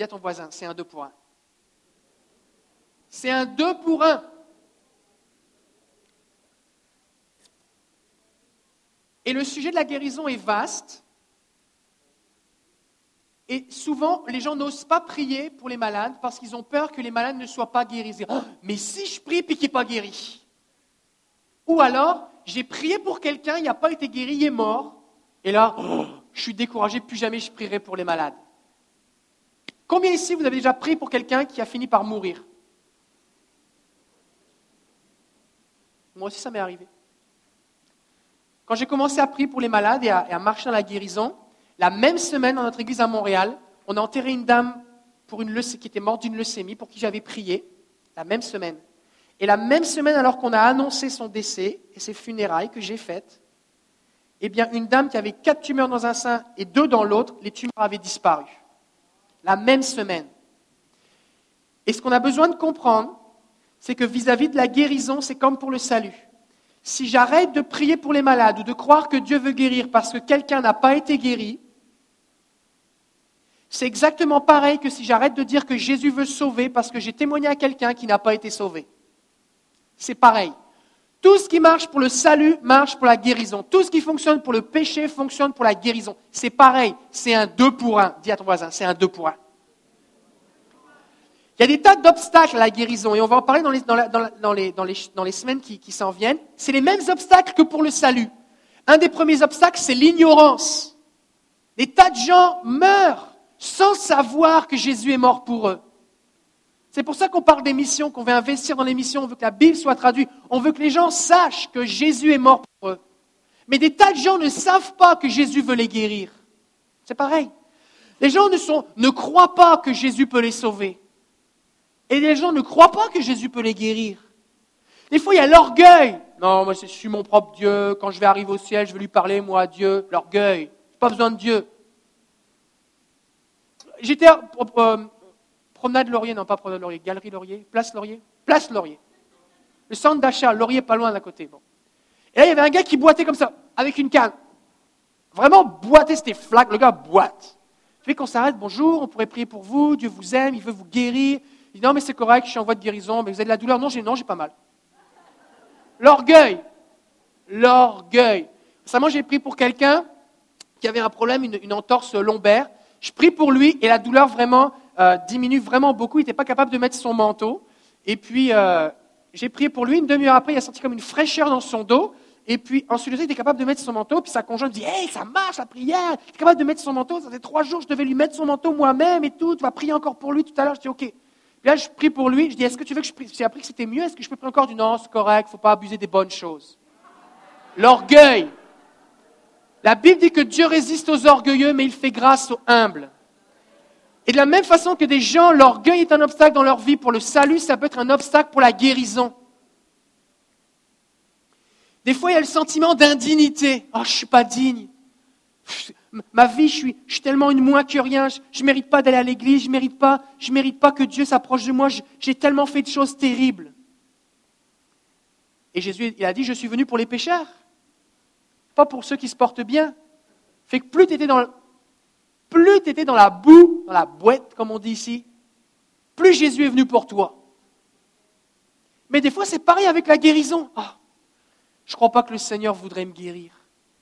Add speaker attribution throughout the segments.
Speaker 1: Dis à ton voisin, c'est un deux pour un. C'est un deux pour un. Et le sujet de la guérison est vaste. Et souvent, les gens n'osent pas prier pour les malades parce qu'ils ont peur que les malades ne soient pas guéris. Oh, mais si je prie puis qu'il n'est pas guéri Ou alors, j'ai prié pour quelqu'un, il n'a pas été guéri, il est mort. Et là, oh, je suis découragé, plus jamais je prierai pour les malades. Combien ici vous avez déjà prié pour quelqu'un qui a fini par mourir? Moi aussi, ça m'est arrivé. Quand j'ai commencé à prier pour les malades et à, marcher dans la guérison, la même semaine dans notre église à Montréal, on a enterré une dame pour une qui était morte d'une leucémie, pour qui j'avais prié, la même semaine. Et la même semaine, alors qu'on a annoncé son décès et ses funérailles que j'ai faites, eh bien, une dame qui avait quatre tumeurs dans un sein et deux dans l'autre, les tumeurs avaient disparu. La même semaine. Et ce qu'on a besoin de comprendre, c'est que vis-à-vis -vis de la guérison, c'est comme pour le salut. Si j'arrête de prier pour les malades ou de croire que Dieu veut guérir parce que quelqu'un n'a pas été guéri, c'est exactement pareil que si j'arrête de dire que Jésus veut sauver parce que j'ai témoigné à quelqu'un qui n'a pas été sauvé. C'est pareil. Tout ce qui marche pour le salut marche pour la guérison. Tout ce qui fonctionne pour le péché fonctionne pour la guérison. C'est pareil. C'est un deux pour un. Dis à ton voisin, c'est un deux pour un. Il y a des tas d'obstacles à la guérison et on va en parler dans les, semaines qui, qui s'en viennent. C'est les mêmes obstacles que pour le salut. Un des premiers obstacles, c'est l'ignorance. Des tas de gens meurent sans savoir que Jésus est mort pour eux. C'est pour ça qu'on parle des missions, qu'on veut investir dans les missions, on veut que la Bible soit traduite, on veut que les gens sachent que Jésus est mort pour eux. Mais des tas de gens ne savent pas que Jésus veut les guérir. C'est pareil. Les gens ne, ne croient pas que Jésus peut les sauver. Et les gens ne croient pas que Jésus peut les guérir. Des fois, il y a l'orgueil. Non, moi, je suis mon propre Dieu. Quand je vais arriver au ciel, je vais lui parler, moi, Dieu. L'orgueil. Pas besoin de Dieu. J'étais euh, promenade Laurier, non pas promenade Laurier, galerie Laurier, place Laurier, place Laurier. Le centre d'achat, Laurier pas loin d'à côté. Bon. Et là, il y avait un gars qui boitait comme ça, avec une canne. Vraiment boiter, c'était flac, le gars boite. Fais qu'on s'arrête, bonjour, on pourrait prier pour vous, Dieu vous aime, il veut vous guérir. Il dit non, mais c'est correct, je suis en voie de guérison, mais vous avez de la douleur. Non, j'ai non, j'ai pas mal. L'orgueil. L'orgueil. Récemment, j'ai pris pour quelqu'un qui avait un problème, une, entorse lombaire. Je prie pour lui et la douleur vraiment euh, diminue vraiment beaucoup. Il n'était pas capable de mettre son manteau. Et puis, euh, j'ai prié pour lui. Une demi-heure après, il a senti comme une fraîcheur dans son dos. Et puis, ensuite, il était capable de mettre son manteau. Puis sa conjointe dit Hey, ça marche la prière. Il est capable de mettre son manteau. Ça fait trois jours, je devais lui mettre son manteau moi-même et tout. Tu vas prier encore pour lui tout à l'heure. Je dis Ok là, je prie pour lui. Je dis, est-ce que tu veux que je prie? J'ai appris que c'était mieux. Est-ce que je peux prier encore? Du non, c'est correct, faut pas abuser des bonnes choses. L'orgueil. La Bible dit que Dieu résiste aux orgueilleux, mais il fait grâce aux humbles. Et de la même façon que des gens, l'orgueil est un obstacle dans leur vie pour le salut, ça peut être un obstacle pour la guérison. Des fois, il y a le sentiment d'indignité. Oh, je ne suis pas digne. Ma vie, je suis, tellement une moins que rien. Je ne mérite pas d'aller à l'église. Je ne mérite pas, je mérite pas que Dieu s'approche de moi. J'ai tellement fait de choses terribles. Et Jésus, il a dit, je suis venu pour les pécheurs, pas pour ceux qui se portent bien. Fait que plus tu étais dans, plus étais dans la boue, dans la boîte, comme on dit ici, plus Jésus est venu pour toi. Mais des fois, c'est pareil avec la guérison. Ah, je ne crois pas que le Seigneur voudrait me guérir.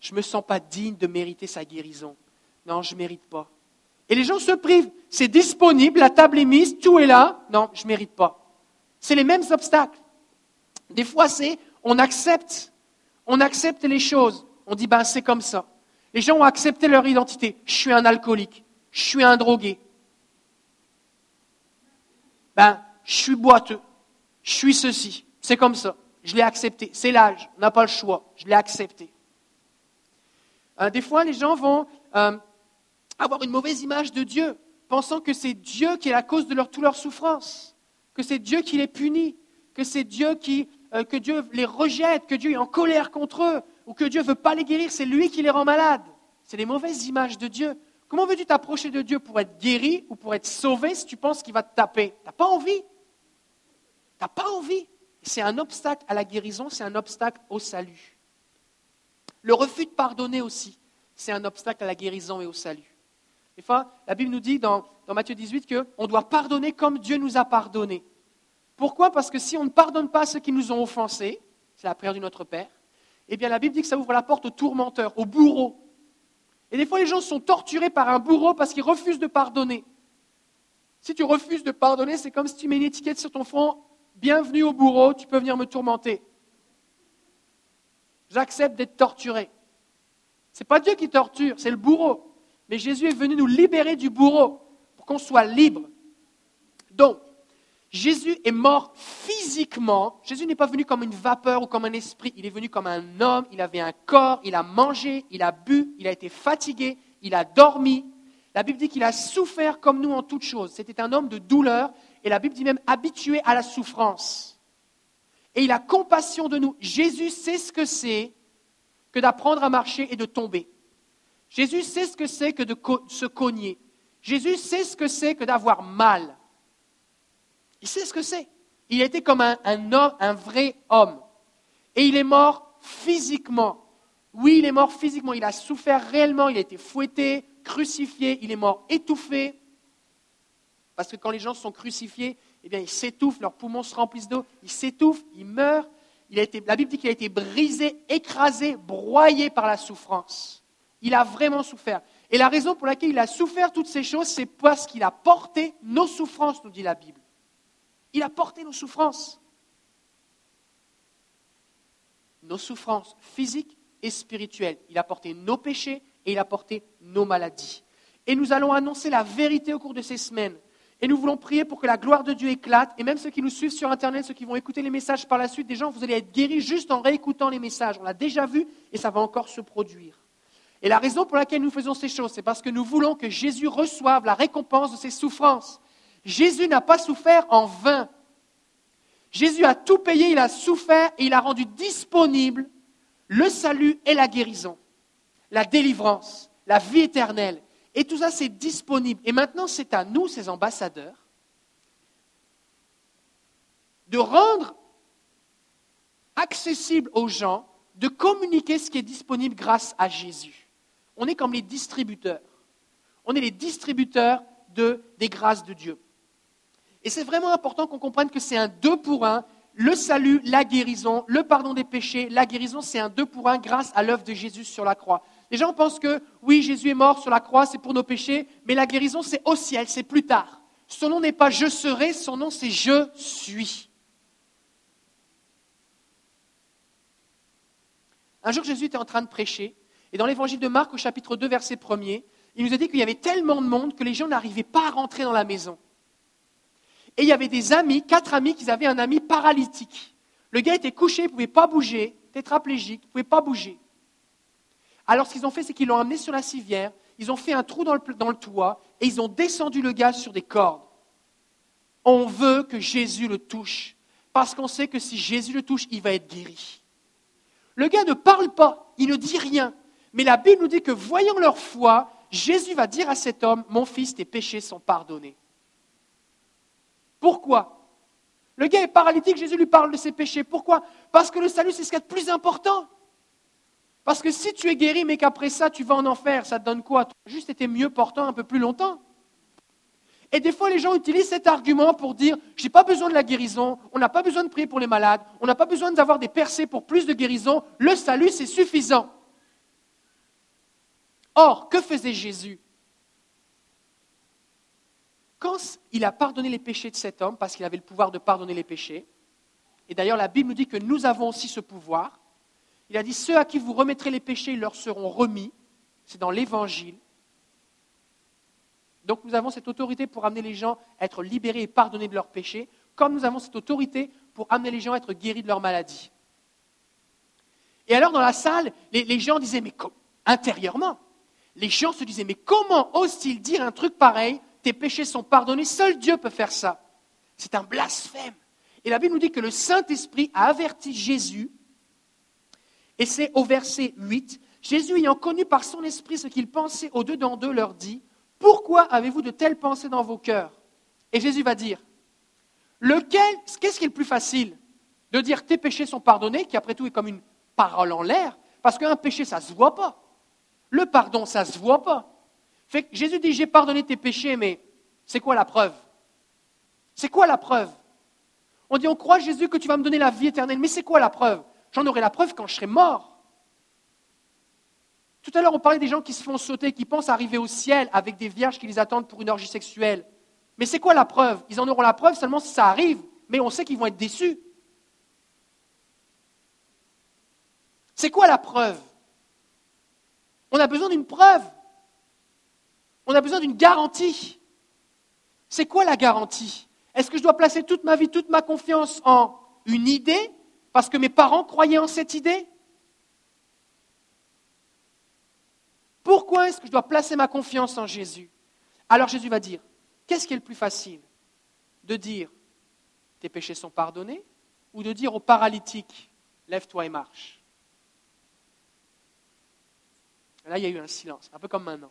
Speaker 1: Je ne me sens pas digne de mériter sa guérison. Non, je ne mérite pas. Et les gens se privent. C'est disponible, la table est mise, tout est là. Non, je ne mérite pas. C'est les mêmes obstacles. Des fois, c'est on accepte. On accepte les choses. On dit, ben, c'est comme ça. Les gens ont accepté leur identité. Je suis un alcoolique. Je suis un drogué. Ben, je suis boiteux. Je suis ceci. C'est comme ça. Je l'ai accepté. C'est l'âge. On n'a pas le choix. Je l'ai accepté. Euh, des fois, les gens vont euh, avoir une mauvaise image de Dieu, pensant que c'est Dieu qui est la cause de leur, toute leur souffrance, que c'est Dieu qui les punit, que c'est Dieu qui, euh, les rejette, que Dieu est en colère contre eux, ou que Dieu ne veut pas les guérir, c'est lui qui les rend malades. C'est les mauvaises images de Dieu. Comment veux-tu t'approcher de Dieu pour être guéri ou pour être sauvé si tu penses qu'il va te taper? Tu n'as pas envie. Tu n'as pas envie. C'est un obstacle à la guérison, c'est un obstacle au salut. Le refus de pardonner aussi, c'est un obstacle à la guérison et au salut. Des fois, la Bible nous dit dans dans Matthieu 18 qu'on doit pardonner comme Dieu nous a pardonné. Pourquoi? Parce que si on ne pardonne pas ceux qui nous ont offensés, c'est la prière du Notre Père, eh bien la Bible dit que ça ouvre la porte aux tourmenteurs, aux bourreaux. Et des fois, les gens sont torturés par un bourreau parce qu'ils refusent de pardonner. Si tu refuses de pardonner, c'est comme si tu mets une étiquette sur ton front Bienvenue au bourreau, tu peux venir me tourmenter. J'accepte d'être torturé. Ce n'est pas Dieu qui torture, c'est le bourreau. Mais Jésus est venu nous libérer du bourreau pour qu'on soit libre. Donc, Jésus est mort physiquement. Jésus n'est pas venu comme une vapeur ou comme un esprit. Il est venu comme un homme. Il avait un corps. Il a mangé. Il a bu. Il a été fatigué. Il a dormi. La Bible dit qu'il a souffert comme nous en toutes choses. C'était un homme de douleur. Et la Bible dit même habitué à la souffrance. Et il a compassion de nous. Jésus sait ce que c'est que d'apprendre à marcher et de tomber. Jésus sait ce que c'est que de se cogner. Jésus sait ce que c'est que d'avoir mal. Il sait ce que c'est. Il était comme un, homme, un vrai homme. Et il est mort physiquement. Oui, il est mort physiquement. Il a souffert réellement. Il a été fouetté, crucifié. Il est mort étouffé. Parce que quand les gens sont crucifiés, eh bien, ils s'étouffent, leurs poumons se remplissent d'eau, ils s'étouffent, ils meurent. La Bible dit qu'il a été brisé, écrasé, broyé par la souffrance. Il a vraiment souffert. Et la raison pour laquelle il a souffert toutes ces choses, c'est parce qu'il a porté nos souffrances, nous dit la Bible. Il a porté nos souffrances. Nos souffrances physiques et spirituelles. Il a porté nos péchés et il a porté nos maladies. Et nous allons annoncer la vérité au cours de ces semaines. Et nous voulons prier pour que la gloire de Dieu éclate. Et même ceux qui nous suivent sur Internet, ceux qui vont écouter les messages par la suite, des gens, vous allez être guéris juste en réécoutant les messages. On l'a déjà vu et ça va encore se produire. Et la raison pour laquelle nous faisons ces choses, c'est parce que nous voulons que Jésus reçoive la récompense de ses souffrances. Jésus n'a pas souffert en vain. Jésus a tout payé, il a souffert et il a rendu disponible le salut et la guérison, la délivrance, la vie éternelle. Et tout ça, c'est disponible. Et maintenant, c'est à nous, ces ambassadeurs, de rendre accessible aux gens, de communiquer ce qui est disponible grâce à Jésus. On est comme les distributeurs. On est les distributeurs de, des grâces de Dieu. Et c'est vraiment important qu'on comprenne que c'est un deux pour un. Le salut, la guérison, le pardon des péchés, la guérison, c'est un deux pour un grâce à l'œuvre de Jésus sur la croix. Les gens pensent que oui, Jésus est mort sur la croix, c'est pour nos péchés, mais la guérison, c'est au ciel, c'est plus tard. Son nom n'est pas je serai, son nom c'est je suis. Un jour, Jésus était en train de prêcher, et dans l'évangile de Marc, au chapitre 2, verset 1er, il nous a dit qu'il y avait tellement de monde que les gens n'arrivaient pas à rentrer dans la maison. Et il y avait des amis, quatre amis, qui avaient un ami paralytique. Le gars était couché, il ne pouvait pas bouger, tétraplégique, il ne pouvait pas bouger. Alors ce qu'ils ont fait, c'est qu'ils l'ont amené sur la civière, ils ont fait un trou dans le, toit et ils ont descendu le gars sur des cordes. On veut que Jésus le touche, parce qu'on sait que si Jésus le touche, il va être guéri. Le gars ne parle pas, il ne dit rien, mais la Bible nous dit que voyant leur foi, Jésus va dire à cet homme, mon fils, tes péchés sont pardonnés. Pourquoi? Le gars est paralytique, Jésus lui parle de ses péchés. Pourquoi? Parce que le salut, c'est ce qui est le plus important. Parce que si tu es guéri, mais qu'après ça, tu vas en enfer, ça te donne quoi? Tu as juste été mieux portant un peu plus longtemps. Et des fois, les gens utilisent cet argument pour dire Je n'ai pas besoin de la guérison, on n'a pas besoin de prier pour les malades, on n'a pas besoin d'avoir des percées pour plus de guérison, le salut, c'est suffisant. Or, que faisait Jésus? Quand il a pardonné les péchés de cet homme, parce qu'il avait le pouvoir de pardonner les péchés, et d'ailleurs la Bible nous dit que nous avons aussi ce pouvoir, il a dit, ceux à qui vous remettrez les péchés, leur seront remis, c'est dans l'Évangile. Donc nous avons cette autorité pour amener les gens à être libérés et pardonnés de leurs péchés, comme nous avons cette autorité pour amener les gens à être guéris de leur maladie. Et alors dans la salle, les, gens disaient, mais intérieurement, les gens se disaient, mais comment ose-t-il dire un truc pareil tes péchés sont pardonnés. Seul Dieu peut faire ça. C'est un blasphème. Et la Bible nous dit que le Saint-Esprit a averti Jésus, et c'est au verset 8, Jésus ayant connu par son esprit ce qu'il pensait au-dedans d'eux, leur dit, Pourquoi avez-vous de telles pensées dans vos cœurs? Et Jésus va dire, lequel, qu'est-ce qui est le plus facile De dire tes péchés sont pardonnés, qui après tout est comme une parole en l'air, parce qu'un péché, ça ne se voit pas. Le pardon, ça ne se voit pas. Jésus dit, j'ai pardonné tes péchés, mais C'est quoi la preuve? C'est quoi la preuve? On dit, on croit Jésus que tu vas me donner la vie éternelle, mais c'est quoi la preuve? J'en aurai la preuve quand je serai mort. Tout à l'heure, on parlait des gens qui se font sauter, qui pensent arriver au ciel avec des vierges qui les attendent pour une orgie sexuelle. Mais c'est quoi la preuve? Ils en auront la preuve seulement si ça arrive, mais on sait qu'ils vont être déçus. C'est quoi la preuve? On a besoin d'une preuve. On a besoin d'une garantie. C'est quoi la garantie? Est-ce que je dois placer toute ma vie, toute ma confiance en une idée parce que mes parents croyaient en cette idée? Pourquoi est-ce que je dois placer ma confiance en Jésus? Alors Jésus va dire, qu'est-ce qui est le plus facile? De dire, tes péchés sont pardonnés, ou de dire au paralytique, lève-toi et marche? Là, il y a eu un silence, un peu comme maintenant.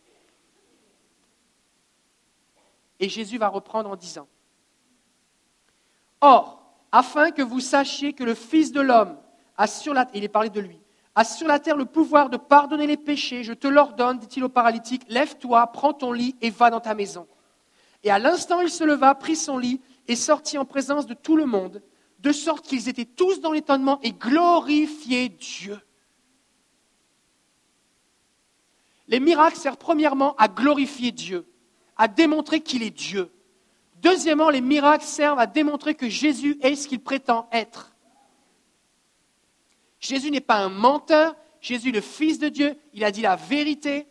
Speaker 1: Et Jésus va reprendre en disant, Or, afin que vous sachiez que le Fils de l'homme a sur la il est parlé de lui, a sur la terre le pouvoir de pardonner les péchés, je te l'ordonne, dit-il au paralytique, lève-toi, prends ton lit et va dans ta maison. Et à l'instant, il se leva, prit son lit et sortit en présence de tout le monde, de sorte qu'ils étaient tous dans l'étonnement et glorifiaient Dieu. Les miracles servent premièrement à glorifier Dieu à démontrer qu'il est Dieu. Deuxièmement, les miracles servent à démontrer que Jésus est ce qu'il prétend être. Jésus n'est pas un menteur, Jésus est le Fils de Dieu, il a dit la vérité,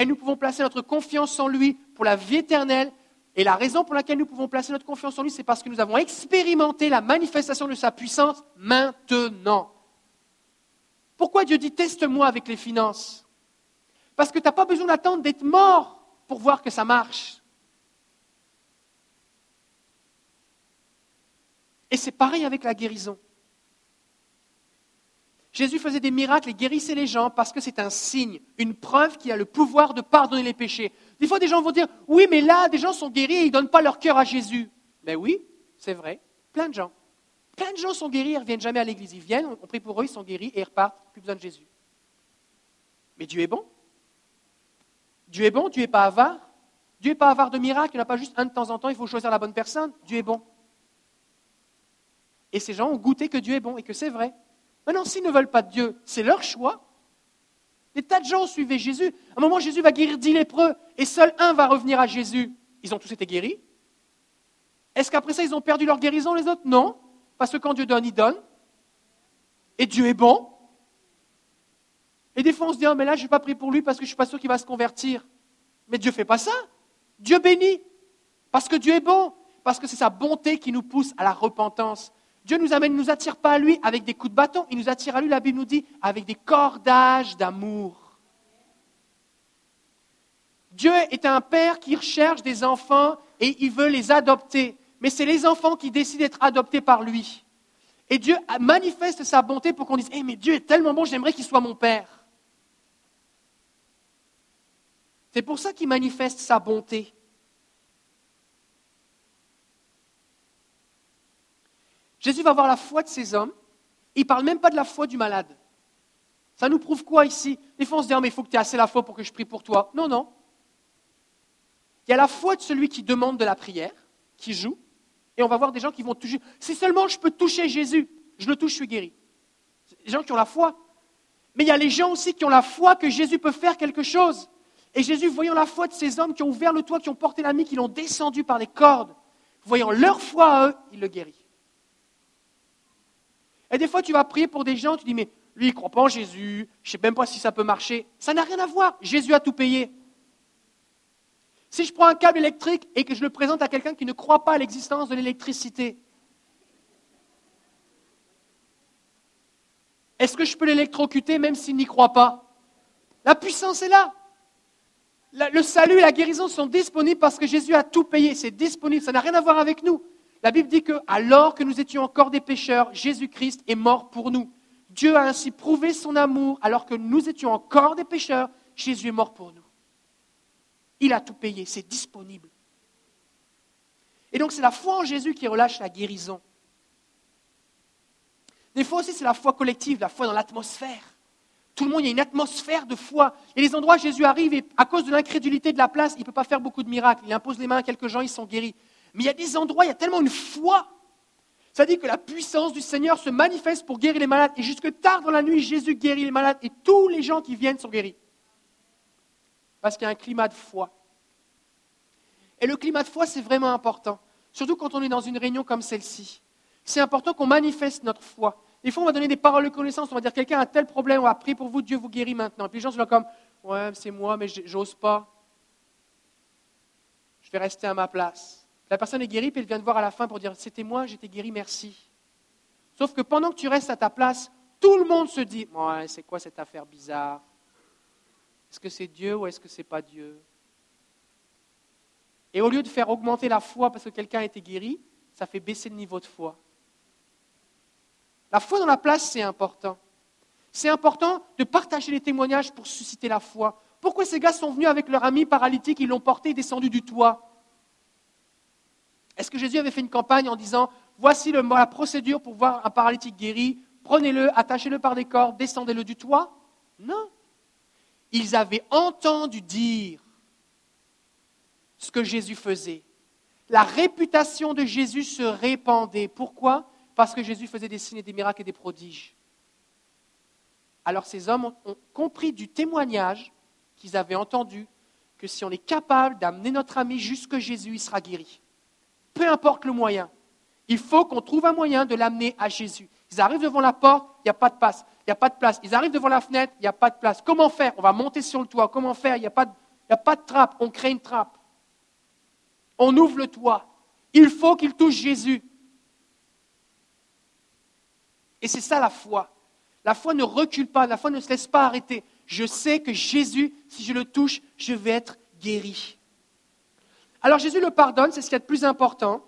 Speaker 1: et nous pouvons placer notre confiance en lui pour la vie éternelle. Et la raison pour laquelle nous pouvons placer notre confiance en lui, c'est parce que nous avons expérimenté la manifestation de sa puissance maintenant. Pourquoi Dieu dit teste-moi avec les finances? Parce que tu n'as pas besoin d'attendre d'être mort pour voir que ça marche. Et c'est pareil avec la guérison. Jésus faisait des miracles et guérissait les gens parce que c'est un signe, une preuve qu'il a le pouvoir de pardonner les péchés. Des fois, des gens vont dire Oui, mais là, des gens sont guéris et ils ne donnent pas leur cœur à Jésus. Mais ben oui, c'est vrai. Plein de gens. Plein de gens sont guéris, ils ne reviennent jamais à l'église. Ils viennent, on prie pour eux, ils sont guéris et ils repartent. Plus besoin de Jésus. Mais Dieu est bon. Dieu est bon, Dieu n'est pas avare. Dieu n'est pas avare de miracles, il n'y en a pas juste un de temps en temps, il faut choisir la bonne personne. Dieu est bon. Et ces gens ont goûté que Dieu est bon et que c'est vrai. Maintenant, s'ils ne veulent pas de Dieu, c'est leur choix. Des tas de gens suivaient Jésus. À un moment, Jésus va guérir dix lépreux et seul un va revenir à Jésus. Ils ont tous été guéris. Est-ce qu'après ça, ils ont perdu leur guérison, les autres? Non. Parce que quand Dieu donne, il donne. Et Dieu est bon. Et des fois, on se dit, ah, mais là, je n'ai pas pris pour lui parce que je ne suis pas sûr qu'il va se convertir. Mais Dieu ne fait pas ça. Dieu bénit. Parce que Dieu est bon. Parce que c'est sa bonté qui nous pousse à la repentance. Dieu nous amène, ne nous attire pas à lui avec des coups de bâton. Il nous attire à lui, la Bible nous dit, avec des cordages d'amour. Dieu est un père qui recherche des enfants et il veut les adopter. Mais c'est les enfants qui décident d'être adoptés par lui. Et Dieu manifeste sa bonté pour qu'on dise, eh, mais Dieu est tellement bon, j'aimerais qu'il soit mon père. C'est pour ça qu'il manifeste sa bonté. Jésus va voir la foi de ces hommes. Il ne parle même pas de la foi du malade. Ça nous prouve quoi ici? Des fois, on se dit, ah, mais il faut que tu aies assez la foi pour que je prie pour toi. Non, non. Il y a la foi de celui qui demande de la prière, qui joue, et on va voir des gens qui vont toucher. Si seulement je peux toucher Jésus, je le touche, je suis guéri. Des gens qui ont la foi. Mais il y a les gens aussi qui ont la foi que Jésus peut faire quelque chose. Et Jésus, voyant la foi de ces hommes qui ont ouvert le toit, qui ont porté l'ami, qui l'ont descendu par les cordes, voyant leur foi à eux, il le guérit. Et des fois, tu vas prier pour des gens, tu dis, mais lui, il ne croit pas en Jésus, je ne sais même pas si ça peut marcher. Ça n'a rien à voir. Jésus a tout payé. Si je prends un câble électrique et que je le présente à quelqu'un qui ne croit pas à l'existence de l'électricité, est-ce que je peux l'électrocuter même s'il n'y croit pas? La puissance est là le salut et la guérison sont disponibles parce que Jésus a tout payé. C'est disponible. Ça n'a rien à voir avec nous. La Bible dit que, alors que nous étions encore des pécheurs, Jésus-Christ est mort pour nous. Dieu a ainsi prouvé son amour, alors que nous étions encore des pécheurs, Jésus est mort pour nous. Il a tout payé, c'est disponible. Et donc c'est la foi en Jésus qui relâche la guérison. Des fois aussi c'est la foi collective, la foi dans l'atmosphère. Tout le monde, il y a une atmosphère de foi. Et les endroits où Jésus arrive, et à cause de l'incrédulité de la place, il ne peut pas faire beaucoup de miracles. Il impose les mains à quelques gens, ils sont guéris. Mais il y a des endroits, il y a tellement une foi. Ça dit que la puissance du Seigneur se manifeste pour guérir les malades. Et jusque tard dans la nuit, Jésus guérit les malades et tous les gens qui viennent sont guéris. Parce qu'il y a un climat de foi. Et le climat de foi, c'est vraiment important. Surtout quand on est dans une réunion comme celle-ci. C'est important qu'on manifeste notre foi. Des fois, on va donner des paroles de connaissance. On va dire quelqu'un a tel problème, on va prier pour vous, Dieu vous guérit maintenant. Puis les gens sont là comme Ouais, c'est moi, mais j'ose pas. Je vais rester à ma place. La personne est guérie, puis elle vient te voir à la fin pour dire C'était moi, j'étais guéri, merci. Sauf que pendant que tu restes à ta place, tout le monde se dit Ouais, c'est quoi cette affaire bizarre? Est-ce que c'est Dieu ou est-ce que c'est pas Dieu? Et au lieu de faire augmenter la foi parce que quelqu'un a été guéri, ça fait baisser le niveau de foi. La foi dans la place, c'est important. C'est important de partager les témoignages pour susciter la foi. Pourquoi ces gars sont venus avec leur ami paralytique, ils l'ont porté et descendu du toit? Est-ce que Jésus avait fait une campagne en disant, voici la procédure pour voir un paralytique guéri, prenez-le, attachez-le par des cordes, descendez-le du toit? Non. Ils avaient entendu dire ce que Jésus faisait. La réputation de Jésus se répandait. Pourquoi? Parce que Jésus faisait des signes et des miracles et des prodiges. Alors ces hommes ont compris du témoignage qu'ils avaient entendu que si on est capable d'amener notre ami jusque Jésus, il sera guéri peu importe le moyen. Il faut qu'on trouve un moyen de l'amener à Jésus. Ils arrivent devant la porte, il n'y a pas de place. Il n'y a pas de place. Ils arrivent devant la fenêtre, il n'y a pas de place. Comment faire? On va monter sur le toit. Comment faire? Il n'y a, pas de, a pas de trappe. On crée une trappe. On ouvre le toit. Il faut qu'il touche Jésus. Et c'est ça la foi. La foi ne recule pas, la foi ne se laisse pas arrêter. Je sais que Jésus, si je le touche, je vais être guéri. Alors Jésus le pardonne, c'est ce qui est le plus important.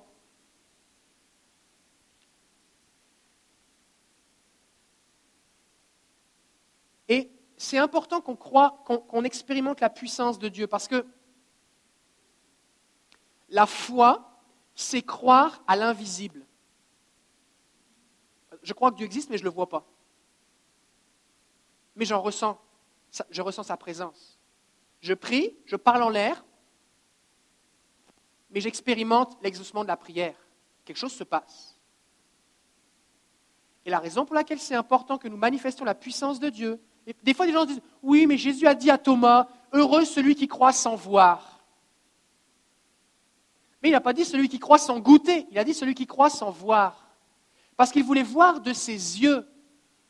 Speaker 1: Et c'est important qu'on croit, qu'on expérimente la puissance de Dieu, parce que la foi, c'est croire à l'invisible. Je crois que Dieu existe, mais je ne le vois pas. Mais j'en ressens, je ressens sa présence. Je prie, je parle en l'air, mais j'expérimente l'exaucement de la prière. Quelque chose se passe. Et la raison pour laquelle c'est important que nous manifestions la puissance de Dieu, des fois des gens disent, oui, mais Jésus a dit à Thomas, heureux celui qui croit sans voir. Mais il n'a pas dit celui qui croit sans goûter, il a dit celui qui croit sans voir. Parce qu'il voulait voir de ses yeux.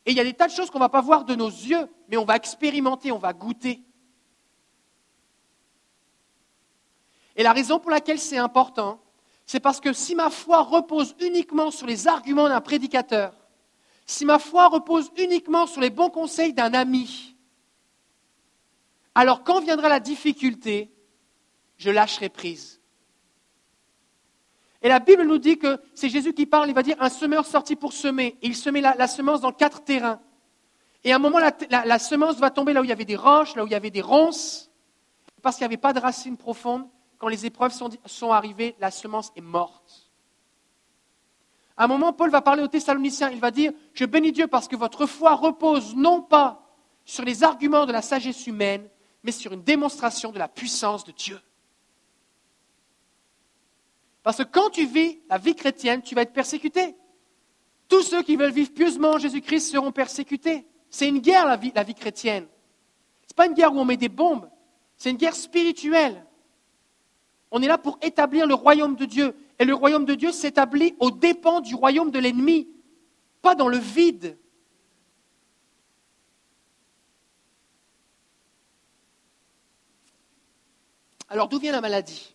Speaker 1: Et il y a des tas de choses qu'on ne va pas voir de nos yeux, mais on va expérimenter, on va goûter. Et la raison pour laquelle c'est important, c'est parce que si ma foi repose uniquement sur les arguments d'un prédicateur, si ma foi repose uniquement sur les bons conseils d'un ami, alors quand viendra la difficulté, je lâcherai prise. Et la Bible nous dit que c'est Jésus qui parle, il va dire un semeur sorti pour semer. Et il semait la, semence dans quatre terrains. Et à un moment, la, semence va tomber là où il y avait des roches, là où il y avait des ronces, parce qu'il n'y avait pas de racines profondes quand les épreuves sont, arrivées, la semence est morte. À un moment, Paul va parler aux Thessaloniciens. Il va dire Je bénis Dieu parce que votre foi repose non pas sur les arguments de la sagesse humaine, mais sur une démonstration de la puissance de Dieu. Parce que quand tu vis la vie chrétienne, tu vas être persécuté. Tous ceux qui veulent vivre pieusement en Jésus-Christ seront persécutés. C'est une guerre, la vie, la vie chrétienne. Ce n'est pas une guerre où on met des bombes. C'est une guerre spirituelle. On est là pour établir le royaume de Dieu. Et le royaume de Dieu s'établit aux dépens du royaume de l'ennemi, pas dans le vide. Alors d'où vient la maladie?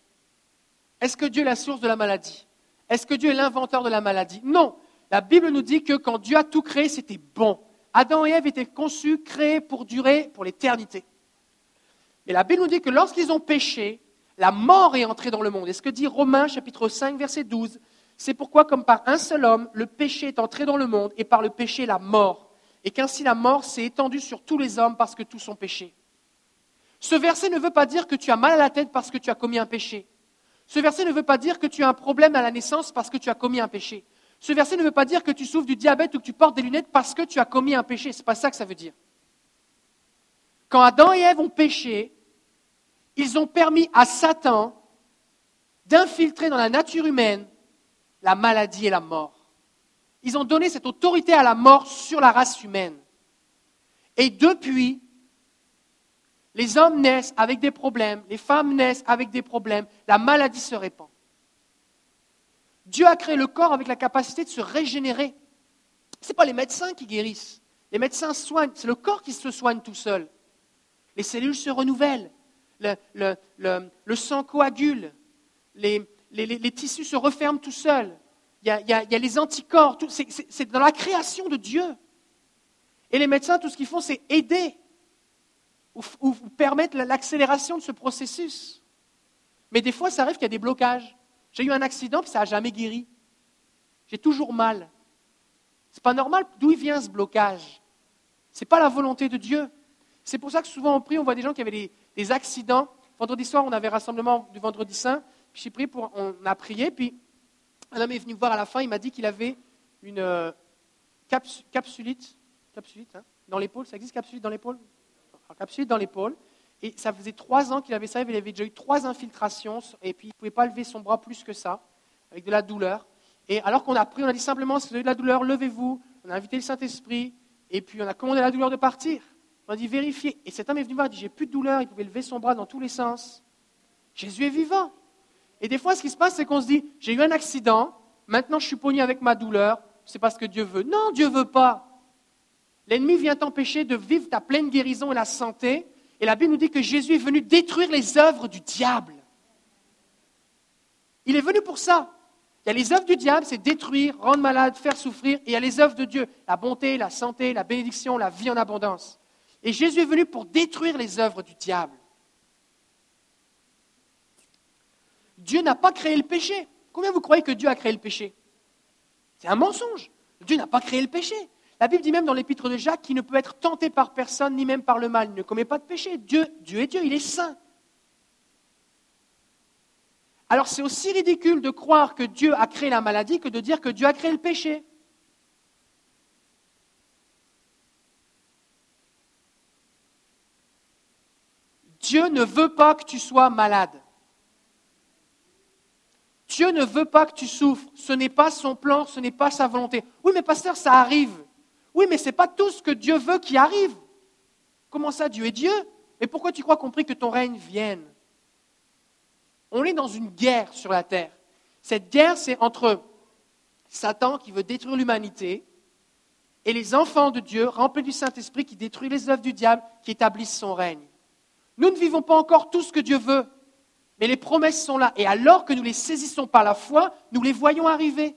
Speaker 1: Est-ce que Dieu est la source de la maladie? Est-ce que Dieu est l'inventeur de la maladie? Non. La Bible nous dit que quand Dieu a tout créé, c'était bon. Adam et Ève étaient conçus, créés pour durer pour l'éternité. Mais la Bible nous dit que lorsqu'ils ont péché, la mort est entrée dans le monde. Et ce que dit Romains chapitre 5 verset 12, c'est pourquoi comme par un seul homme, le péché est entré dans le monde et par le péché la mort. Et qu'ainsi la mort s'est étendue sur tous les hommes parce que tous ont péché. Ce verset ne veut pas dire que tu as mal à la tête parce que tu as commis un péché. Ce verset ne veut pas dire que tu as un problème à la naissance parce que tu as commis un péché. Ce verset ne veut pas dire que tu souffres du diabète ou que tu portes des lunettes parce que tu as commis un péché. Ce n'est pas ça que ça veut dire. Quand Adam et Ève ont péché, ils ont permis à Satan d'infiltrer dans la nature humaine la maladie et la mort. Ils ont donné cette autorité à la mort sur la race humaine. Et depuis, les hommes naissent avec des problèmes, les femmes naissent avec des problèmes, la maladie se répand. Dieu a créé le corps avec la capacité de se régénérer. Ce n'est pas les médecins qui guérissent. Les médecins soignent, c'est le corps qui se soigne tout seul. Les cellules se renouvellent, le, sang coagule, les, tissus se referment tout seuls. Il y a, les anticorps, c'est dans la création de Dieu. Et les médecins, tout ce qu'ils font, c'est aider ou, permettre l'accélération de ce processus. Mais des fois, ça arrive qu'il y a des blocages. J'ai eu un accident, puis ça n'a jamais guéri. J'ai toujours mal. C'est pas normal. D'où vient ce blocage? Ce n'est pas la volonté de Dieu. C'est pour ça que souvent on prie, on voit des gens qui avaient des, accidents. Vendredi soir, on avait rassemblement du vendredi saint. Puis j'ai prié on a prié, puis un homme est venu me voir à la fin, il m'a dit qu'il avait une euh, capsulite, capsulite hein, dans l'épaule. Ça existe capsulite dans l'épaule? Capsulite dans l'épaule. Et ça faisait trois ans qu'il avait ça, il avait déjà eu trois infiltrations, et puis il ne pouvait pas lever son bras plus que ça, avec de la douleur. Et alors qu'on a pris, on a dit simplement, si vous avez de la douleur, levez-vous. On a invité le Saint-Esprit, et puis on a commandé à la douleur de partir. On a dit vérifiez. Et cet homme est venu voir, il dit j'ai plus de douleur, il pouvait lever son bras dans tous les sens. Jésus est vivant. Et des fois, ce qui se passe, c'est qu'on se dit j'ai eu un accident, maintenant je suis pogné avec ma douleur, c'est parce que Dieu veut. Non, Dieu veut pas. L'ennemi vient t'empêcher de vivre ta pleine guérison et la santé, et la Bible nous dit que Jésus est venu détruire les œuvres du diable. Il est venu pour ça. Il y a les œuvres du diable, c'est détruire, rendre malade, faire souffrir. Et il y a les œuvres de Dieu, la bonté, la santé, la bénédiction, la vie en abondance. Et Jésus est venu pour détruire les œuvres du diable. Dieu n'a pas créé le péché. Combien vous croyez que Dieu a créé le péché? C'est un mensonge. Dieu n'a pas créé le péché. La Bible dit même dans l'épître de Jacques qu'il ne peut être tenté par personne, ni même par le mal. Il ne commet pas de péché. Dieu, Dieu est Dieu, il est saint. Alors c'est aussi ridicule de croire que Dieu a créé la maladie que de dire que Dieu a créé le péché. Dieu ne veut pas que tu sois malade. Dieu ne veut pas que tu souffres. Ce n'est pas son plan, ce n'est pas sa volonté. Oui, mais pasteur, ça arrive. Oui, mais ce n'est pas tout ce que Dieu veut qui arrive. Comment ça, Dieu est Dieu? Mais pourquoi tu crois qu'on prie que ton règne vienne? On est dans une guerre sur la terre. Cette guerre, c'est entre Satan qui veut détruire l'humanité et les enfants de Dieu remplis du Saint-Esprit qui détruisent les œuvres du diable, qui établissent son règne. Nous ne vivons pas encore tout ce que Dieu veut, mais les promesses sont là. Et alors que nous les saisissons par la foi, nous les voyons arriver.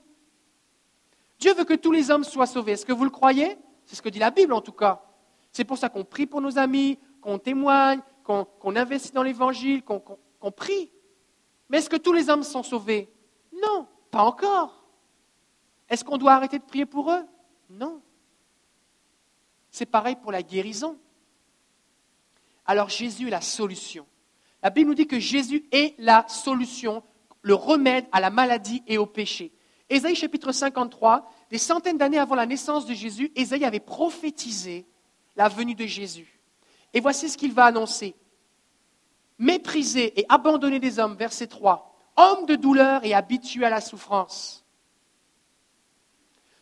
Speaker 1: Dieu veut que tous les hommes soient sauvés. Est-ce que vous le croyez? C'est ce que dit la Bible en tout cas. C'est pour ça qu'on prie pour nos amis, qu'on témoigne, qu'on investit dans l'Évangile, qu'on prie. Mais est-ce que tous les hommes sont sauvés? Non, pas encore. Est-ce qu'on doit arrêter de prier pour eux? Non. C'est pareil pour la guérison. Alors Jésus est la solution. La Bible nous dit que Jésus est la solution, le remède à la maladie et au péché. Ésaïe chapitre 53, des centaines d'années avant la naissance de Jésus, Ésaïe avait prophétisé la venue de Jésus. Et voici ce qu'il va annoncer. Méprisé et abandonné des hommes, verset 3, homme de douleur et habitué à la souffrance,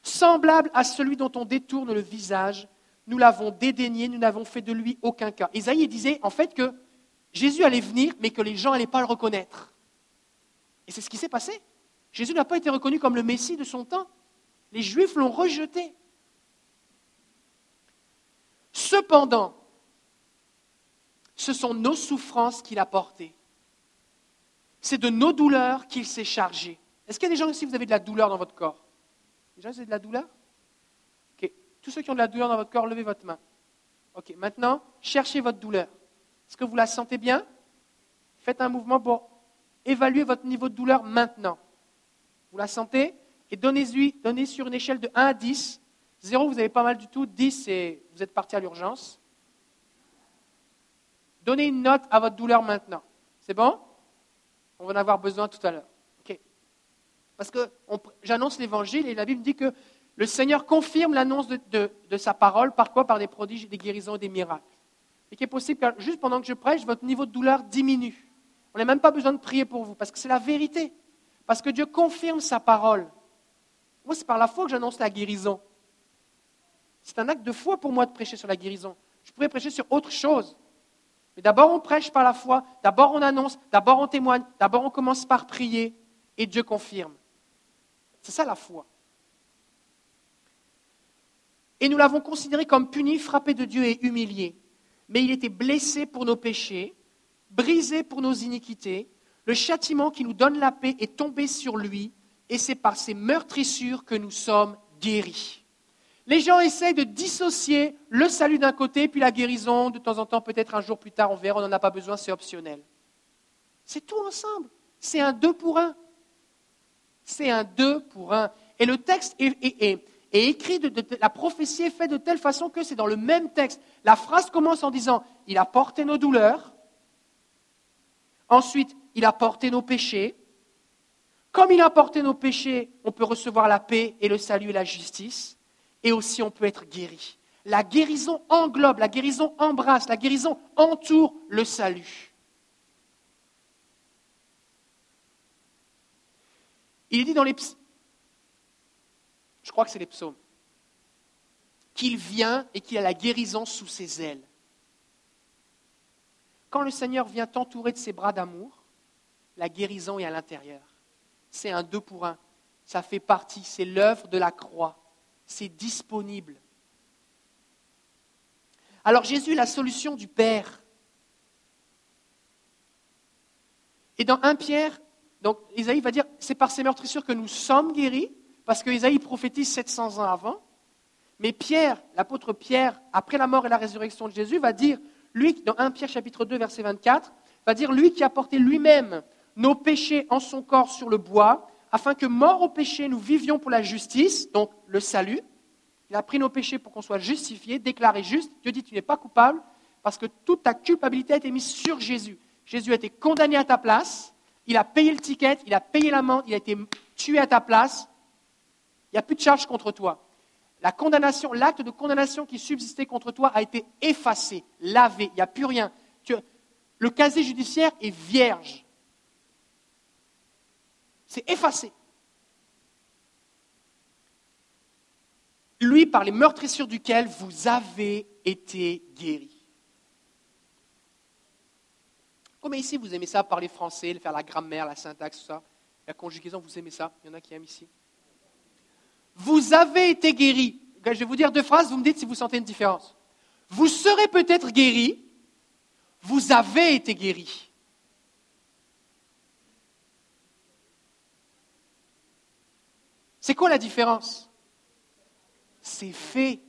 Speaker 1: semblable à celui dont on détourne le visage, nous l'avons dédaigné, nous n'avons fait de lui aucun cas. Ésaïe disait en fait que Jésus allait venir, mais que les gens n'allaient pas le reconnaître. Et c'est ce qui s'est passé. Jésus n'a pas été reconnu comme le Messie de son temps. Les Juifs l'ont rejeté. Cependant, ce sont nos souffrances qu'il a portées. C'est de nos douleurs qu'il s'est chargé. Est-ce qu'il y a des gens ici, vous avez de la douleur dans votre corps? Des gens, de la douleur? Tous ceux qui ont de la douleur dans votre corps, levez votre main. Ok. Maintenant, cherchez votre douleur. Est-ce que vous la sentez bien? Faites un mouvement pour évaluer votre niveau de douleur maintenant. Vous la sentez Et donnez-lui, donnez sur une échelle de 1 à 10. 0, vous avez pas mal du tout. 10, c'est vous êtes parti à l'urgence. Donnez une note à votre douleur maintenant. C'est bon? On va en avoir besoin tout à l'heure. Parce que j'annonce l'évangile et la Bible dit que le Seigneur confirme l'annonce de, de, sa parole. Par quoi? Par des prodiges, des guérisons et des miracles. et qu'il est possible que juste pendant que je prêche, votre niveau de douleur diminue. On n'a même pas besoin de prier pour vous, parce que c'est la vérité. Parce que Dieu confirme sa parole. Moi, c'est par la foi que j'annonce la guérison. C'est un acte de foi pour moi de prêcher sur la guérison. Je pourrais prêcher sur autre chose. Mais d'abord, on prêche par la foi, d'abord, on annonce, d'abord, on témoigne, d'abord, on commence par prier, et Dieu confirme. C'est ça la foi. Et nous l'avons considéré comme puni, frappé de Dieu et humilié. Mais il était blessé pour nos péchés, brisé pour nos iniquités. Le châtiment qui nous donne la paix est tombé sur lui, et c'est par ses meurtrissures que nous sommes guéris. Les gens essayent de dissocier le salut d'un côté, puis la guérison, de temps en temps, peut-être un jour plus tard, on verra, on n'en a pas besoin, c'est optionnel. C'est tout ensemble. C'est un deux pour un. C'est un deux pour un. Et le texte est, écrit, la prophétie est faite de telle façon que c'est dans le même texte. La phrase commence en disant Il a porté nos douleurs. Ensuite, il a porté nos péchés. Comme il a porté nos péchés, on peut recevoir la paix et le salut et la justice. Et aussi, on peut être guéri. La guérison englobe, la guérison embrasse, la guérison entoure le salut. Il est dit dans les je crois que c'est les psaumes, qu'il vient et qu'il a la guérison sous ses ailes. Quand le Seigneur vient t'entourer de ses bras d'amour, la guérison est à l'intérieur. C'est un deux pour un. Ça fait partie, c'est l'œuvre de la croix. C'est disponible. Alors Jésus, la solution du Père. Et dans 1 Pierre, donc Isaïe va dire, c'est par ces meurtrissures que nous sommes guéris, parce que Isaïe prophétise 700 ans avant. Mais Pierre, l'apôtre Pierre, après la mort et la résurrection de Jésus, va dire, lui, dans 1 Pierre chapitre 2, verset 24, va dire, lui qui a porté lui-même nos péchés en son corps sur le bois, afin que, mort au péché, nous vivions pour la justice, donc le salut. Il a pris nos péchés pour qu'on soit justifié, déclaré juste. Dieu dit, tu n'es pas coupable, parce que toute ta culpabilité a été mise sur Jésus. Jésus a été condamné à ta place, il a payé le ticket, il a payé l'amende, il a été tué à ta place. Il n'y a plus de charge contre toi. La condamnation, l'acte de condamnation qui subsistait contre toi a été effacé, lavé. Il n'y a plus rien. le casier judiciaire est vierge. C'est effacé. Lui, par les meurtrissures duquel vous avez été guéris. Comme ici, vous aimez ça, parler français, faire la grammaire, la syntaxe, tout ça? La conjugaison, vous aimez ça? Il y en a qui aiment ici. Vous avez été guéris. Je vais vous dire deux phrases, vous me dites si vous sentez une différence. Vous serez peut-être guéri, vous avez été guéri. C'est quoi la différence? C'est fait.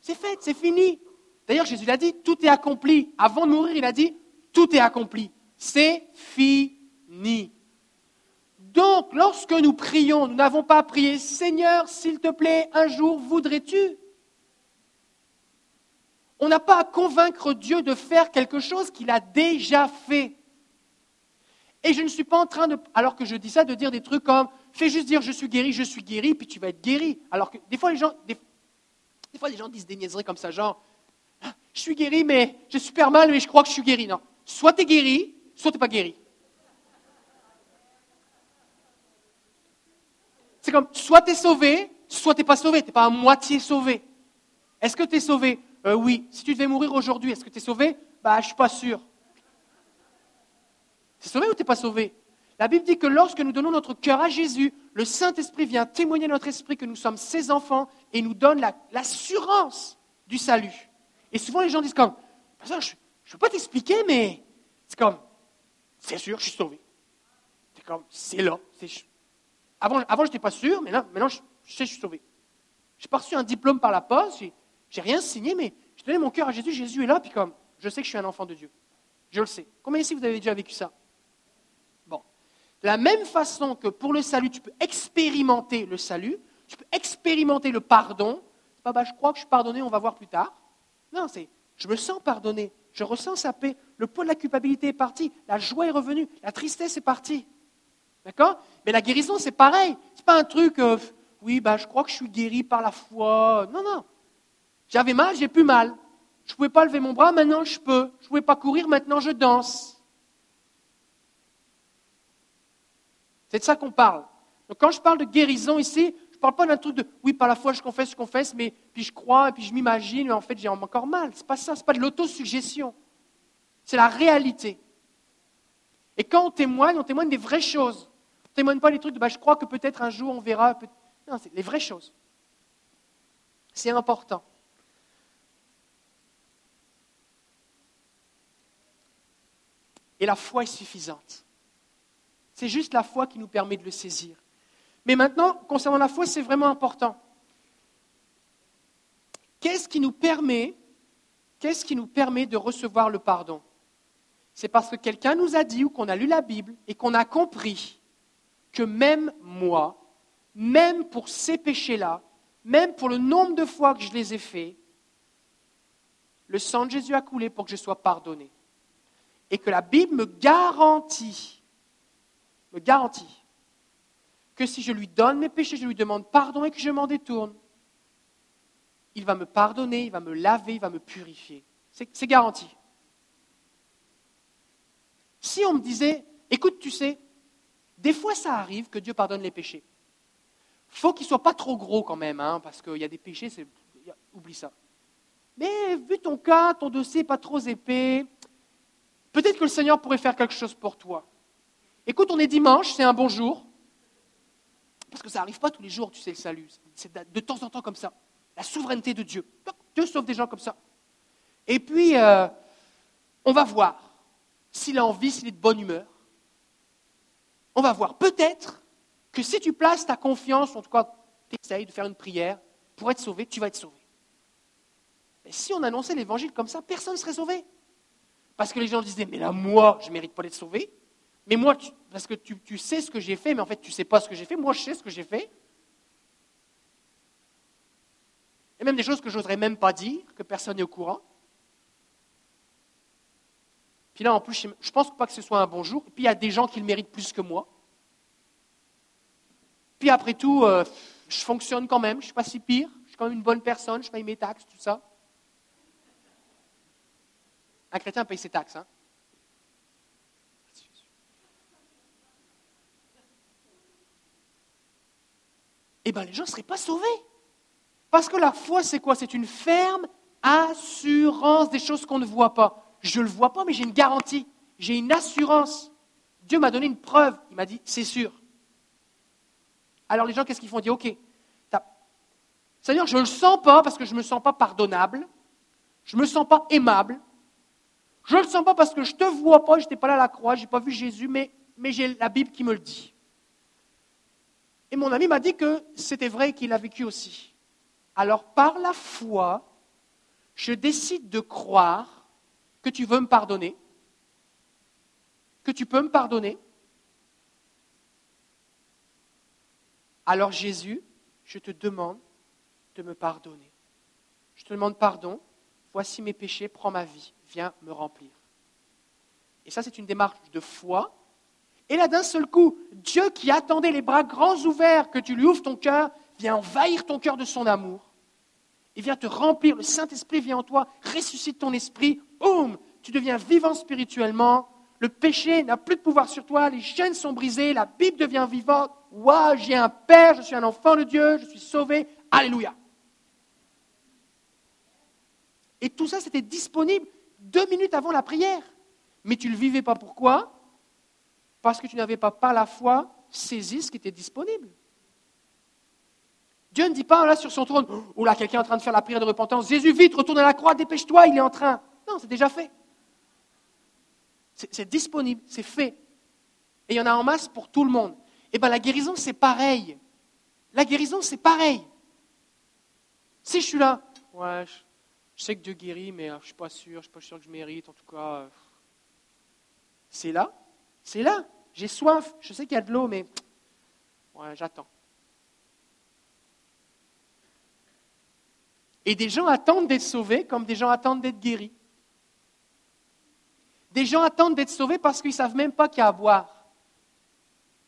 Speaker 1: C'est fait, c'est fini. D'ailleurs, Jésus l'a dit, tout est accompli. Avant de mourir, il a dit, tout est accompli. C'est fini. Donc, lorsque nous prions, nous n'avons pas prié, Seigneur, s'il te plaît, un jour voudrais-tu? On n'a pas à convaincre Dieu de faire quelque chose qu'il a déjà fait. Et je ne suis pas en train de, alors que je dis ça, de dire des trucs comme fais juste dire je suis guéri, je suis guéri, puis tu vas être guéri. Alors que des fois les gens, des, fois les gens disent des niaiseries comme ça, genre ah, je suis guéri, mais j'ai super mal, mais je crois que je suis guéri. Non, soit tu es guéri, soit tu n'es pas guéri. C'est comme, soit tu es sauvé, soit tu n'es pas sauvé, tu n'es pas à moitié sauvé. Est-ce que tu es sauvé? Euh, Oui. Si tu devais mourir aujourd'hui, est-ce que tu es sauvé? Bah, je ne suis pas sûr. Tu es sauvé ou tu n'es pas sauvé? La Bible dit que lorsque nous donnons notre cœur à Jésus, le Saint-Esprit vient témoigner à notre esprit que nous sommes ses enfants et nous donne l'assurance du salut. Et souvent les gens disent comme, je ne peux pas t'expliquer, mais c'est comme, c'est sûr, je suis sauvé. C'est comme, c'est là. Avant, avant je n'étais pas sûr, mais maintenant, je, sais, je suis sauvé. J'ai pas reçu un diplôme par la poste, j'ai rien signé, mais j'ai donné mon cœur à Jésus, Jésus est là, puis comme, je sais que je suis un enfant de Dieu. Je le sais. Combien ici vous avez déjà vécu ça? De la même façon que pour le salut, tu peux expérimenter le salut, tu peux expérimenter le pardon. C'est pas, bah, je crois que je suis pardonné, on va voir plus tard. Non, c'est, je me sens pardonné, je ressens sa paix, le poids de la culpabilité est parti, la joie est revenue, la tristesse est partie. D'accord? Mais la guérison, c'est pareil. Ce n'est pas un truc, euh, oui, bah, je crois que je suis guéri par la foi. Non, non. J'avais mal, j'ai plus mal. Je ne pouvais pas lever mon bras, maintenant je peux. Je ne pouvais pas courir, maintenant je danse. C'est de ça qu'on parle. Donc quand je parle de guérison ici, je ne parle pas d'un truc de oui, par la foi je confesse, je confesse, mais puis je crois, et puis je m'imagine, mais en fait j'ai encore mal. Ce n'est pas ça, ce n'est pas de l'autosuggestion. C'est la réalité. Et quand on témoigne, on témoigne des vraies choses. On ne témoigne pas des trucs de bah, je crois que peut-être un jour on verra. Non, c'est les vraies choses. C'est important. Et la foi est suffisante. C'est juste la foi qui nous permet de le saisir. Mais maintenant, concernant la foi, c'est vraiment important. Qu'est-ce qui nous permet, qu'est-ce qui nous permet de recevoir le pardon? C'est parce que quelqu'un nous a dit ou qu'on a lu la Bible et qu'on a compris que même moi, même pour ces péchés-là, même pour le nombre de fois que je les ai faits, le sang de Jésus a coulé pour que je sois pardonné. Et que la Bible me garantit, me garantit, que si je lui donne mes péchés, je lui demande pardon et que je m'en détourne, il va me pardonner, il va me laver, il va me purifier. C'est garanti. Si on me disait, écoute, tu sais, des fois ça arrive que Dieu pardonne les péchés faut qu'il ne soit pas trop gros quand même, hein, parce qu'il y a des péchés, oublie ça. Mais vu ton cas, ton dossier n'est pas trop épais, peut-être que le Seigneur pourrait faire quelque chose pour toi. Écoute, on est dimanche, c'est un bon jour, parce que ça n'arrive pas tous les jours, tu sais, le salut. C'est de temps en temps comme ça. La souveraineté de Dieu. Dieu sauve des gens comme ça. Et puis, euh, on va voir s'il a envie, s'il est de bonne humeur. On va voir. Peut-être que si tu places ta confiance, en tout cas, tu essayes de faire une prière pour être sauvé, tu vas être sauvé. Mais si on annonçait l'évangile comme ça, personne ne serait sauvé. Parce que les gens disaient, mais là, moi, je ne mérite pas d'être sauvé. Mais moi, parce que tu, sais ce que j'ai fait, mais en fait, tu ne sais pas ce que j'ai fait. Moi, je sais ce que j'ai fait. Et même des choses que je n'oserais même pas dire, que personne n'est au courant. Puis là, en plus, je ne pense pas que ce soit un bon jour. Puis, il y a des gens qui le méritent plus que moi. Puis après tout, euh, je fonctionne quand même, je ne suis pas si pire, je suis quand même une bonne personne, je paye mes taxes, tout ça. Un chrétien paye ses taxes. Hein? Eh bien, les gens ne seraient pas sauvés. Parce que la foi, c'est quoi? C'est une ferme assurance des choses qu'on ne voit pas. Je ne le vois pas, mais j'ai une garantie. J'ai une assurance. Dieu m'a donné une preuve. Il m'a dit, c'est sûr. Alors les gens, qu'est-ce qu'ils font? Ils disent, OK, Seigneur, je ne le sens pas parce que je ne me sens pas pardonnable, je ne me sens pas aimable, je ne le sens pas parce que je ne te vois pas, je n'étais pas là à la croix, je n'ai pas vu Jésus, mais, mais j'ai la Bible qui me le dit. Et mon ami m'a dit que c'était vrai qu'il a vécu aussi. Alors par la foi, je décide de croire que tu veux me pardonner, que tu peux me pardonner, Alors Jésus, je te demande de me pardonner. Je te demande pardon. Voici mes péchés, prends ma vie, viens me remplir. Et ça, c'est une démarche de foi. Et là, d'un seul coup, Dieu qui attendait les bras grands ouverts que tu lui ouvres ton cœur, vient envahir ton cœur de son amour. Il vient te remplir. Le Saint-Esprit vient en toi, ressuscite ton esprit. Boum Tu deviens vivant spirituellement. Le péché n'a plus de pouvoir sur toi. Les chaînes sont brisées. La Bible devient vivante. Waouh, j'ai un Père, je suis un enfant de Dieu, je suis sauvé. Alléluia. Et tout ça, c'était disponible deux minutes avant la prière. Mais tu ne le vivais pas. Pourquoi? Parce que tu n'avais pas la foi saisi ce qui était disponible. Dieu ne dit pas là sur son trône, oh là, quelqu'un est en train de faire la prière de repentance. Jésus, vite, retourne à la croix, dépêche-toi, il est en train. Non, c'est déjà fait. C'est disponible, c'est fait. Et il y en a en masse pour tout le monde. Eh bien, la guérison, c'est pareil. La guérison, c'est pareil. Si je suis là, ouais, je, sais que Dieu guérit, mais euh, je ne suis pas sûr, je ne suis pas sûr que je mérite, en tout cas. Euh, c'est là, c'est là. J'ai soif, je sais qu'il y a de l'eau, mais j'attends. Et des gens attendent d'être sauvés comme des gens attendent d'être guéris. Des gens attendent d'être sauvés parce qu'ils ne savent même pas qu'il y a à boire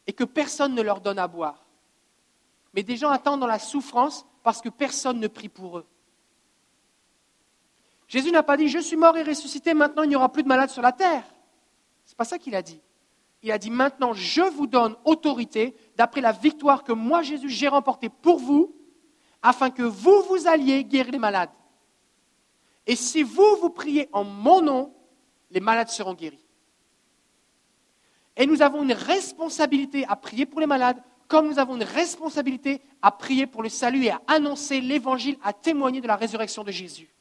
Speaker 1: et que personne ne leur donne à boire. Mais des gens attendent dans la souffrance parce que personne ne prie pour eux. Jésus n'a pas dit Je suis mort et ressuscité, maintenant il n'y aura plus de malades sur la terre. Ce n'est pas ça qu'il a dit. Il a dit Maintenant je vous donne autorité d'après la victoire que moi, Jésus, j'ai remportée pour vous, afin que vous, vous alliez guérir les malades. Et si vous, vous priez en mon nom, les malades seront guéris. Et nous avons une responsabilité à prier pour les malades, comme nous avons une responsabilité à prier pour le salut et à annoncer l'évangile, à témoigner de la résurrection de Jésus.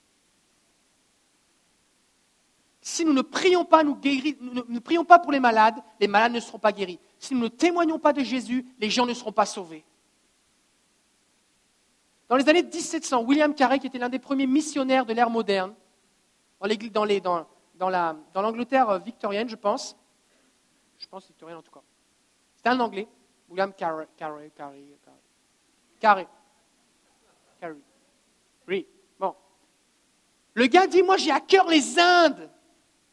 Speaker 1: Si nous ne prions pas, nous, ne prions pas pour les malades, les malades ne seront pas guéris. Si nous ne témoignons pas de Jésus, les gens ne seront pas sauvés. Dans les années 1700, William Carey, qui était l'un des premiers missionnaires de l'ère moderne, dans l'Angleterre victorienne, je pense, je pense victorienne en tout cas, c'était un Anglais, William Carey, Carey, Carey, Carey, Carey, oui, bon. Le gars dit, moi j'ai à cœur les Indes,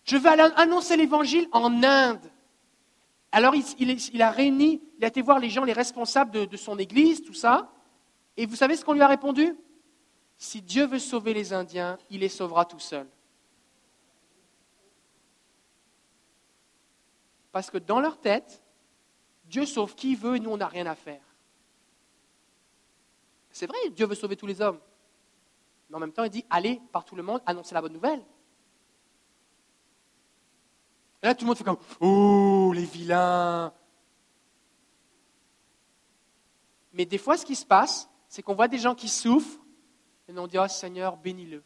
Speaker 1: je veux annoncer l'évangile en Inde. Alors il, a réuni, il a été voir les gens, les responsables de son église, tout ça, et vous savez ce qu'on lui a répondu? Si Dieu veut sauver les Indiens, il les sauvera tout seul. Parce que dans leur tête, Dieu sauve qui veut et nous, on n'a rien à faire. C'est vrai, Dieu veut sauver tous les hommes. Mais en même temps, il dit, allez par tout le monde, annoncez la bonne nouvelle. Là, tout le monde fait comme, oh, les vilains. Mais des fois, ce qui se passe, c'est qu'on voit des gens qui souffrent et on dit, oh Seigneur, bénis-le.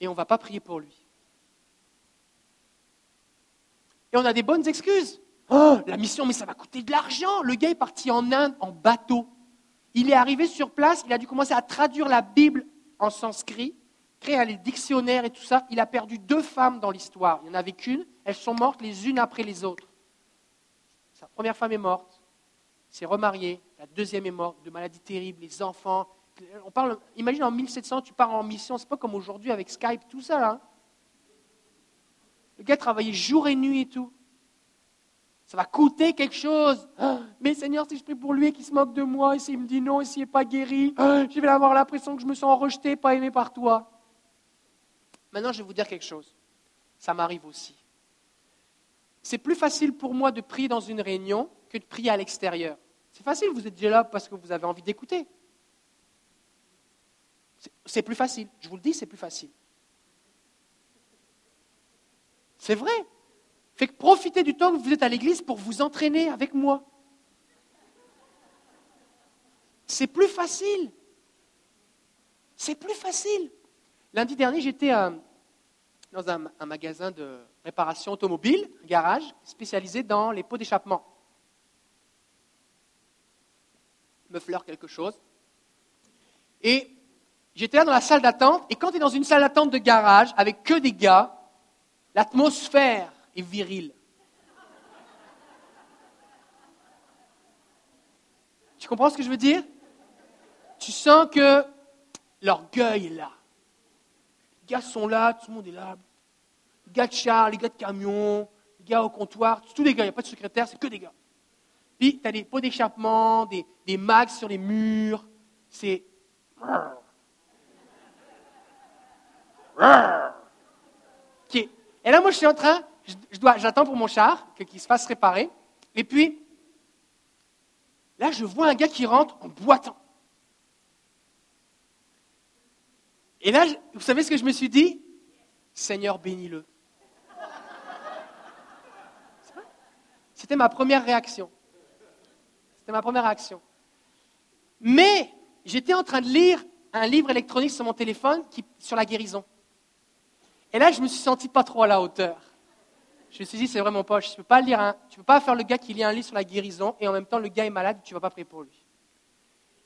Speaker 1: Et on ne va pas prier pour lui. Et on a des bonnes excuses. Oh, la mission, mais ça va coûter de l'argent. Le gars est parti en Inde en bateau. Il est arrivé sur place, il a dû commencer à traduire la Bible en sanskrit créé les dictionnaires et tout ça, il a perdu deux femmes dans l'histoire. Il n'y en avait qu'une. Elles sont mortes les unes après les autres. Sa première femme est morte, s'est remariée. La deuxième est morte de maladies terribles, les enfants. On parle, imagine en 1700, tu pars en mission, c'est pas comme aujourd'hui avec Skype, tout ça là. Le gars travaillait jour et nuit et tout. Ça va coûter quelque chose. Ah, mais Seigneur, si je prie pour lui et qu'il se moque de moi, et s'il me dit non, et s'il n'est pas guéri, ah, je vais avoir l'impression que je me sens rejeté, pas aimé par toi. Maintenant, je vais vous dire quelque chose. Ça m'arrive aussi. C'est plus facile pour moi de prier dans une réunion que de prier à l'extérieur. C'est facile, vous êtes déjà là parce que vous avez envie d'écouter. C'est plus facile. Je vous le dis, c'est plus facile. C'est vrai. Fait que profitez du temps que vous êtes à l'église pour vous entraîner avec moi. C'est plus facile. C'est plus facile. Lundi dernier, j'étais euh, dans un, magasin de réparation automobile, un garage, spécialisé dans les pots d'échappement. Me fleure quelque chose. Et j'étais là dans la salle d'attente, et quand tu es dans une salle d'attente de garage avec que des gars, l'atmosphère est virile. Tu comprends ce que je veux dire? Tu sens que l'orgueil est là gars sont là, tout le monde est là. Les gars de char, les gars de camion, les gars au comptoir, tous les gars, il n'y a pas de secrétaire, c'est que des gars. Puis, tu as des pots d'échappement, des, des mags sur les murs. C'est. Et là, moi, je suis en train, j'attends pour mon char, qu'il se fasse réparer. Et puis, là, je vois un gars qui rentre en boitant. Et là, vous savez ce que je me suis dit? Seigneur, bénis-le. C'était ma première réaction. C'était ma première réaction. Mais j'étais en train de lire un livre électronique sur mon téléphone qui, sur la guérison. Et là, je me suis senti pas trop à la hauteur. Je me suis dit, c'est vraiment pas, je peux pas lire tu peux pas faire le gars qui lit un livre sur la guérison et en même temps le gars est malade, tu vas pas prier pour lui.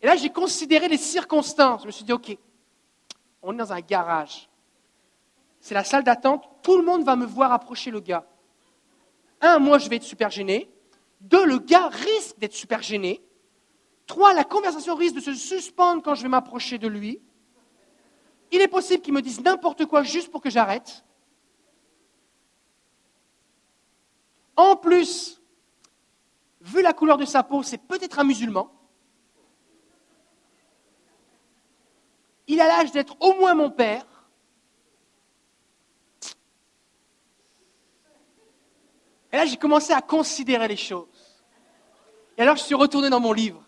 Speaker 1: Et là, j'ai considéré les circonstances. Je me suis dit, ok, on est dans un garage. C'est la salle d'attente. Tout le monde va me voir approcher le gars. Un, moi, je vais être super gêné. Deux, le gars risque d'être super gêné. Trois, la conversation risque de se suspendre quand je vais m'approcher de lui. Il est possible qu'il me dise n'importe quoi juste pour que j'arrête. En plus, vu la couleur de sa peau, c'est peut-être un musulman. Il a l'âge d'être au moins mon père. Et là, j'ai commencé à considérer les choses. Et alors, je suis retourné dans mon livre.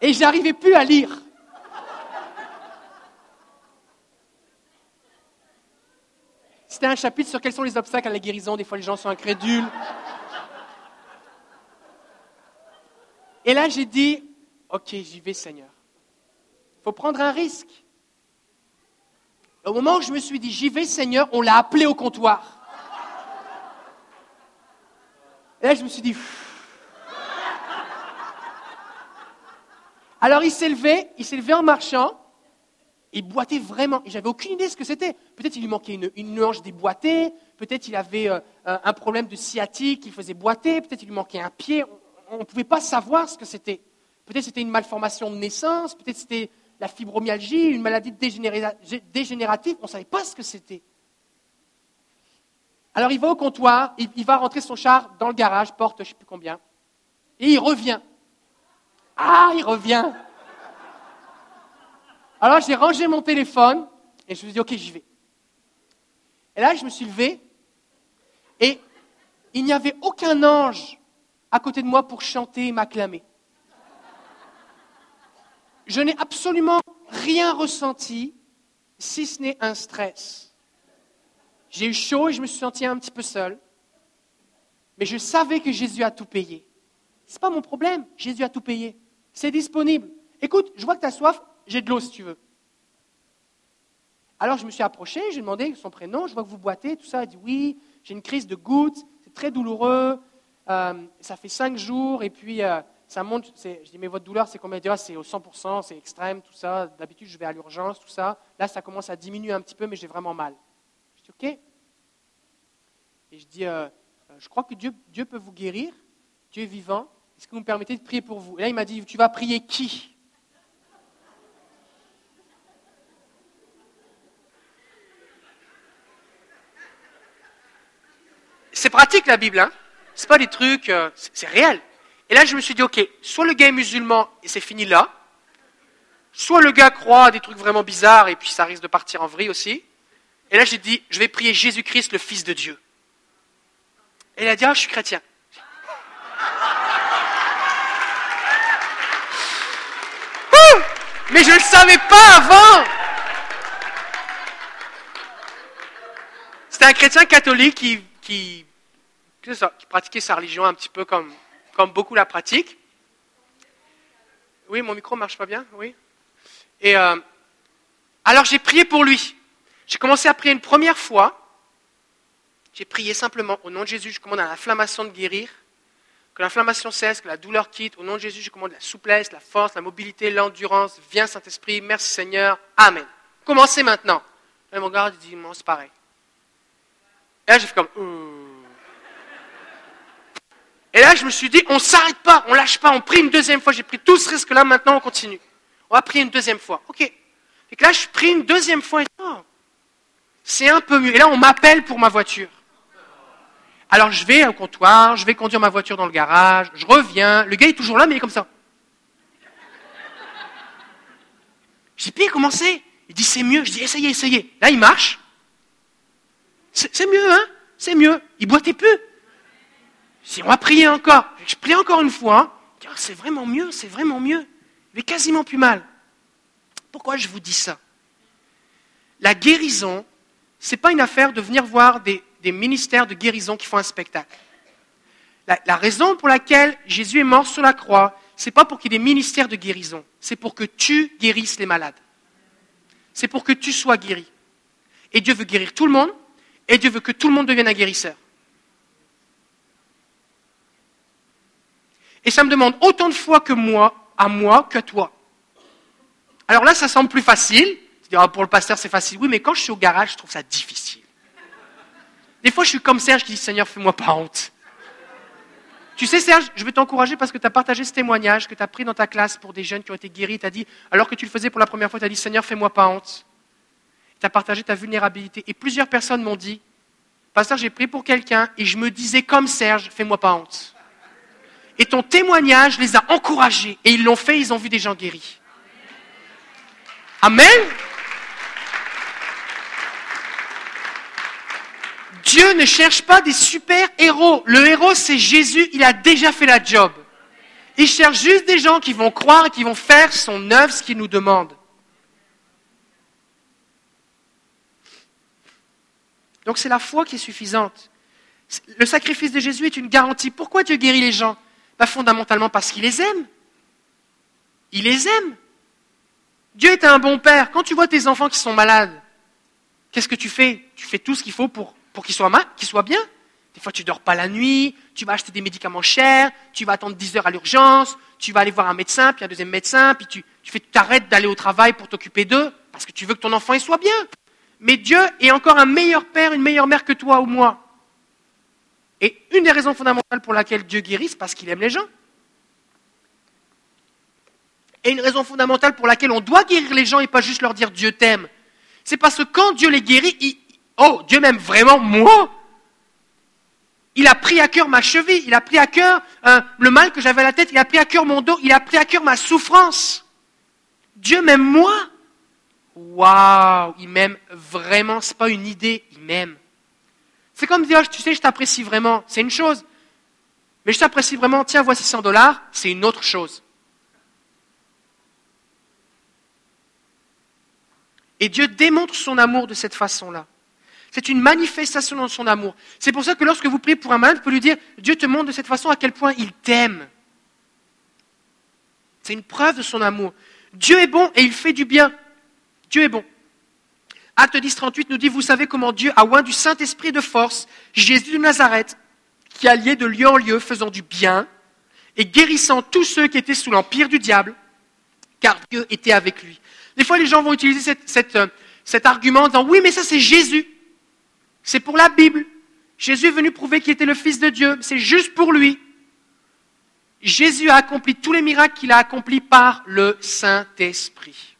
Speaker 1: Et j'arrivais plus à lire. C'était un chapitre sur quels sont les obstacles à la guérison. Des fois, les gens sont incrédules. Et là, j'ai dit, OK, j'y vais, Seigneur. Il faut prendre un risque. Au moment où je me suis dit, j'y vais, Seigneur, on l'a appelé au comptoir. Et là, je me suis dit, alors il s'est levé, il s'est levé en marchant, il boitait vraiment. Et j'avais aucune idée ce que c'était. Peut-être il lui manquait une, une hanche déboîtée, peut-être il avait euh, un problème de sciatique, il faisait boiter, peut-être il lui manquait un pied. On ne pouvait pas savoir ce que c'était. Peut-être c'était une malformation de naissance, peut-être c'était la fibromyalgie, une maladie dégénérative, on ne savait pas ce que c'était. Alors il va au comptoir, il, va rentrer son char dans le garage, porte je ne sais plus combien, et il revient. Ah, il revient. Alors j'ai rangé mon téléphone et je me suis dit, ok, j'y vais. Et là, je me suis levé et il n'y avait aucun ange à côté de moi pour chanter et m'acclamer je n'ai absolument rien ressenti, si ce n'est un stress. J'ai eu chaud et je me suis senti un petit peu seul. Mais je savais que Jésus a tout payé. Ce n'est pas mon problème, Jésus a tout payé. C'est disponible. Écoute, je vois que tu as soif, j'ai de l'eau si tu veux. Alors je me suis approché, j'ai demandé son prénom, je vois que vous boitez, tout ça. Il dit oui, j'ai une crise de gouttes, c'est très douloureux, euh, ça fait cinq jours, et puis euh, ça monte, je dis, mais votre douleur, c'est combien? Ah, C'est au 100%, c'est extrême, tout ça. D'habitude, je vais à l'urgence, tout ça. Là, ça commence à diminuer un petit peu, mais j'ai vraiment mal. Je dis, OK. Et je dis, euh, je crois que Dieu, Dieu peut vous guérir. Dieu est vivant. Est-ce que vous me permettez de prier pour vous? Et là, il m'a dit, tu vas prier qui? C'est pratique la Bible, hein C'est pas des trucs, euh, c'est réel. Et là, je me suis dit, ok, soit le gars est musulman et c'est fini là, soit le gars croit à des trucs vraiment bizarres et puis ça risque de partir en vrille aussi. Et là, j'ai dit, je vais prier Jésus-Christ, le Fils de Dieu. Et il a dit, ah, je suis chrétien. Mais je ne le savais pas avant. C'était un chrétien catholique qui, qui, pratiquait sa religion un petit peu comme, comme beaucoup la pratiquent. Oui, mon micro marche pas bien, oui. Et euh, alors j'ai prié pour lui. J'ai commencé à prier une première fois. J'ai prié simplement au nom de Jésus. Je commande à l'inflammation de guérir, que l'inflammation cesse, que la douleur quitte. Au nom de Jésus, je commande la souplesse, la force, la mobilité, l'endurance. Viens Saint-Esprit, merci Seigneur, Amen. Commencez maintenant. Et mon garde dit, c'est pareil. Et là, j'ai fait comme, euh, et là, je me suis dit, on ne s'arrête pas, on ne lâche pas, on prie une deuxième fois. J'ai pris tout ce risque-là, maintenant on continue. On va prier une deuxième fois. OK. Et là, je prie une deuxième fois oh, c'est un peu mieux. Et là, on m'appelle pour ma voiture. Alors, je vais au comptoir, je vais conduire ma voiture dans le garage, je reviens. Le gars est toujours là, mais il est comme ça. J'ai dit, comment c'est Il dit, c'est mieux. Je dis, essayez, essayez. Là, il marche. C'est mieux, hein? C'est mieux. Il boitait plus. Si on va prier encore, je prie encore une fois, hein. c'est vraiment mieux, c'est vraiment mieux. Mais quasiment plus mal. Pourquoi je vous dis ça? La guérison, ce n'est pas une affaire de venir voir des, ministères de guérison qui font un spectacle. La, la raison pour laquelle Jésus est mort sur la croix, ce n'est pas pour qu'il y ait des ministères de guérison, c'est pour que tu guérisses les malades. C'est pour que tu sois guéri. Et Dieu veut guérir tout le monde, et Dieu veut que tout le monde devienne un guérisseur. Et ça me demande autant de fois que moi, à moi, qu'à toi. Alors là, ça semble plus facile. Ah, pour le pasteur, c'est facile. Oui, mais quand je suis au garage, je trouve ça difficile. Des fois, je suis comme Serge qui dit Seigneur, fais-moi pas honte. Tu sais, Serge, je veux t'encourager parce que tu as partagé ce témoignage que tu as pris dans ta classe pour des jeunes qui ont été guéris. Tu dit, alors que tu le faisais pour la première fois, tu as dit Seigneur, fais-moi pas honte. Tu as partagé ta vulnérabilité. Et plusieurs personnes m'ont dit Pasteur, j'ai pris pour quelqu'un et je me disais comme Serge, fais-moi pas honte. Et ton témoignage les a encouragés. Et ils l'ont fait, ils ont vu des gens guéris. Amen. Dieu ne cherche pas des super héros. Le héros, c'est Jésus, il a déjà fait la job. Il cherche juste des gens qui vont croire et qui vont faire son œuvre, ce qu'il nous demande. Donc c'est la foi qui est suffisante. Le sacrifice de Jésus est une garantie. Pourquoi Dieu guérit les gens? Bah, Fondamentalement parce qu'il les aime. Il les aime. Dieu est un bon père. Quand tu vois tes enfants qui sont malades, qu'est-ce que tu fais? Tu fais tout ce qu'il faut pour, qu'ils soient, qu'ils soient bien. Des fois, tu dors pas la nuit, tu vas acheter des médicaments chers, tu vas attendre 10 heures à l'urgence, tu vas aller voir un médecin, puis un deuxième médecin, puis tu, tu t'arrêtes d'aller au travail pour t'occuper d'eux, parce que tu veux que ton enfant soit bien. Mais Dieu est encore un meilleur père, une meilleure mère que toi ou moi. Et une des raisons fondamentales pour laquelle Dieu guérit, c'est parce qu'il aime les gens. Et une raison fondamentale pour laquelle on doit guérir les gens et pas juste leur dire Dieu t'aime. C'est parce que quand Dieu les guérit, oh, Dieu m'aime vraiment moi? Il a pris à cœur ma cheville, il a pris à cœur euh, le mal que j'avais à la tête, il a pris à cœur mon dos, il a pris à cœur ma souffrance. Dieu m'aime moi? Waouh, il m'aime vraiment, c'est pas une idée, il m'aime. C'est comme dire, tu sais, je t'apprécie vraiment, c'est une chose. Mais je t'apprécie vraiment, tiens, voici 100 dollars, c'est une autre chose. Et Dieu démontre son amour de cette façon-là. C'est une manifestation de son amour. C'est pour ça que lorsque vous priez pour un malade, vous pouvez lui dire, Dieu te montre de cette façon à quel point il t'aime. C'est une preuve de son amour. Dieu est bon et il fait du bien. Dieu est bon. Acte 10, 38 nous dit, vous savez comment Dieu a oint du Saint-Esprit de force Jésus de Nazareth, qui alliait de lieu en lieu, faisant du bien et guérissant tous ceux qui étaient sous l'empire du diable, car Dieu était avec lui. Des fois, les gens vont utiliser euh, cet argument en disant, oui, mais ça c'est Jésus. C'est pour la Bible. Jésus est venu prouver qu'il était le Fils de Dieu. C'est juste pour lui. Jésus a accompli tous les miracles qu'il a accomplis par le Saint-Esprit.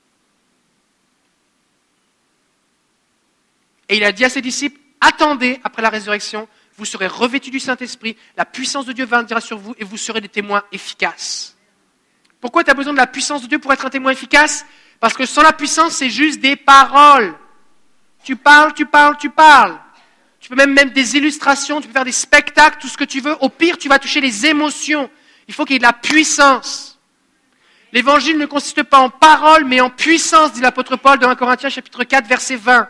Speaker 1: Et il a dit à ses disciples, attendez après la résurrection, vous serez revêtus du Saint-Esprit, la puissance de Dieu viendra sur vous et vous serez des témoins efficaces. Pourquoi tu as besoin de la puissance de Dieu pour être un témoin efficace? Parce que sans la puissance, c'est juste des paroles. Tu parles, tu parles, tu parles. Tu peux même mettre des illustrations, tu peux faire des spectacles, tout ce que tu veux. Au pire, tu vas toucher les émotions. Il faut qu'il y ait de la puissance. L'évangile ne consiste pas en parole, mais en puissance, dit l'apôtre Paul dans 1 Corinthiens chapitre 4, verset 20.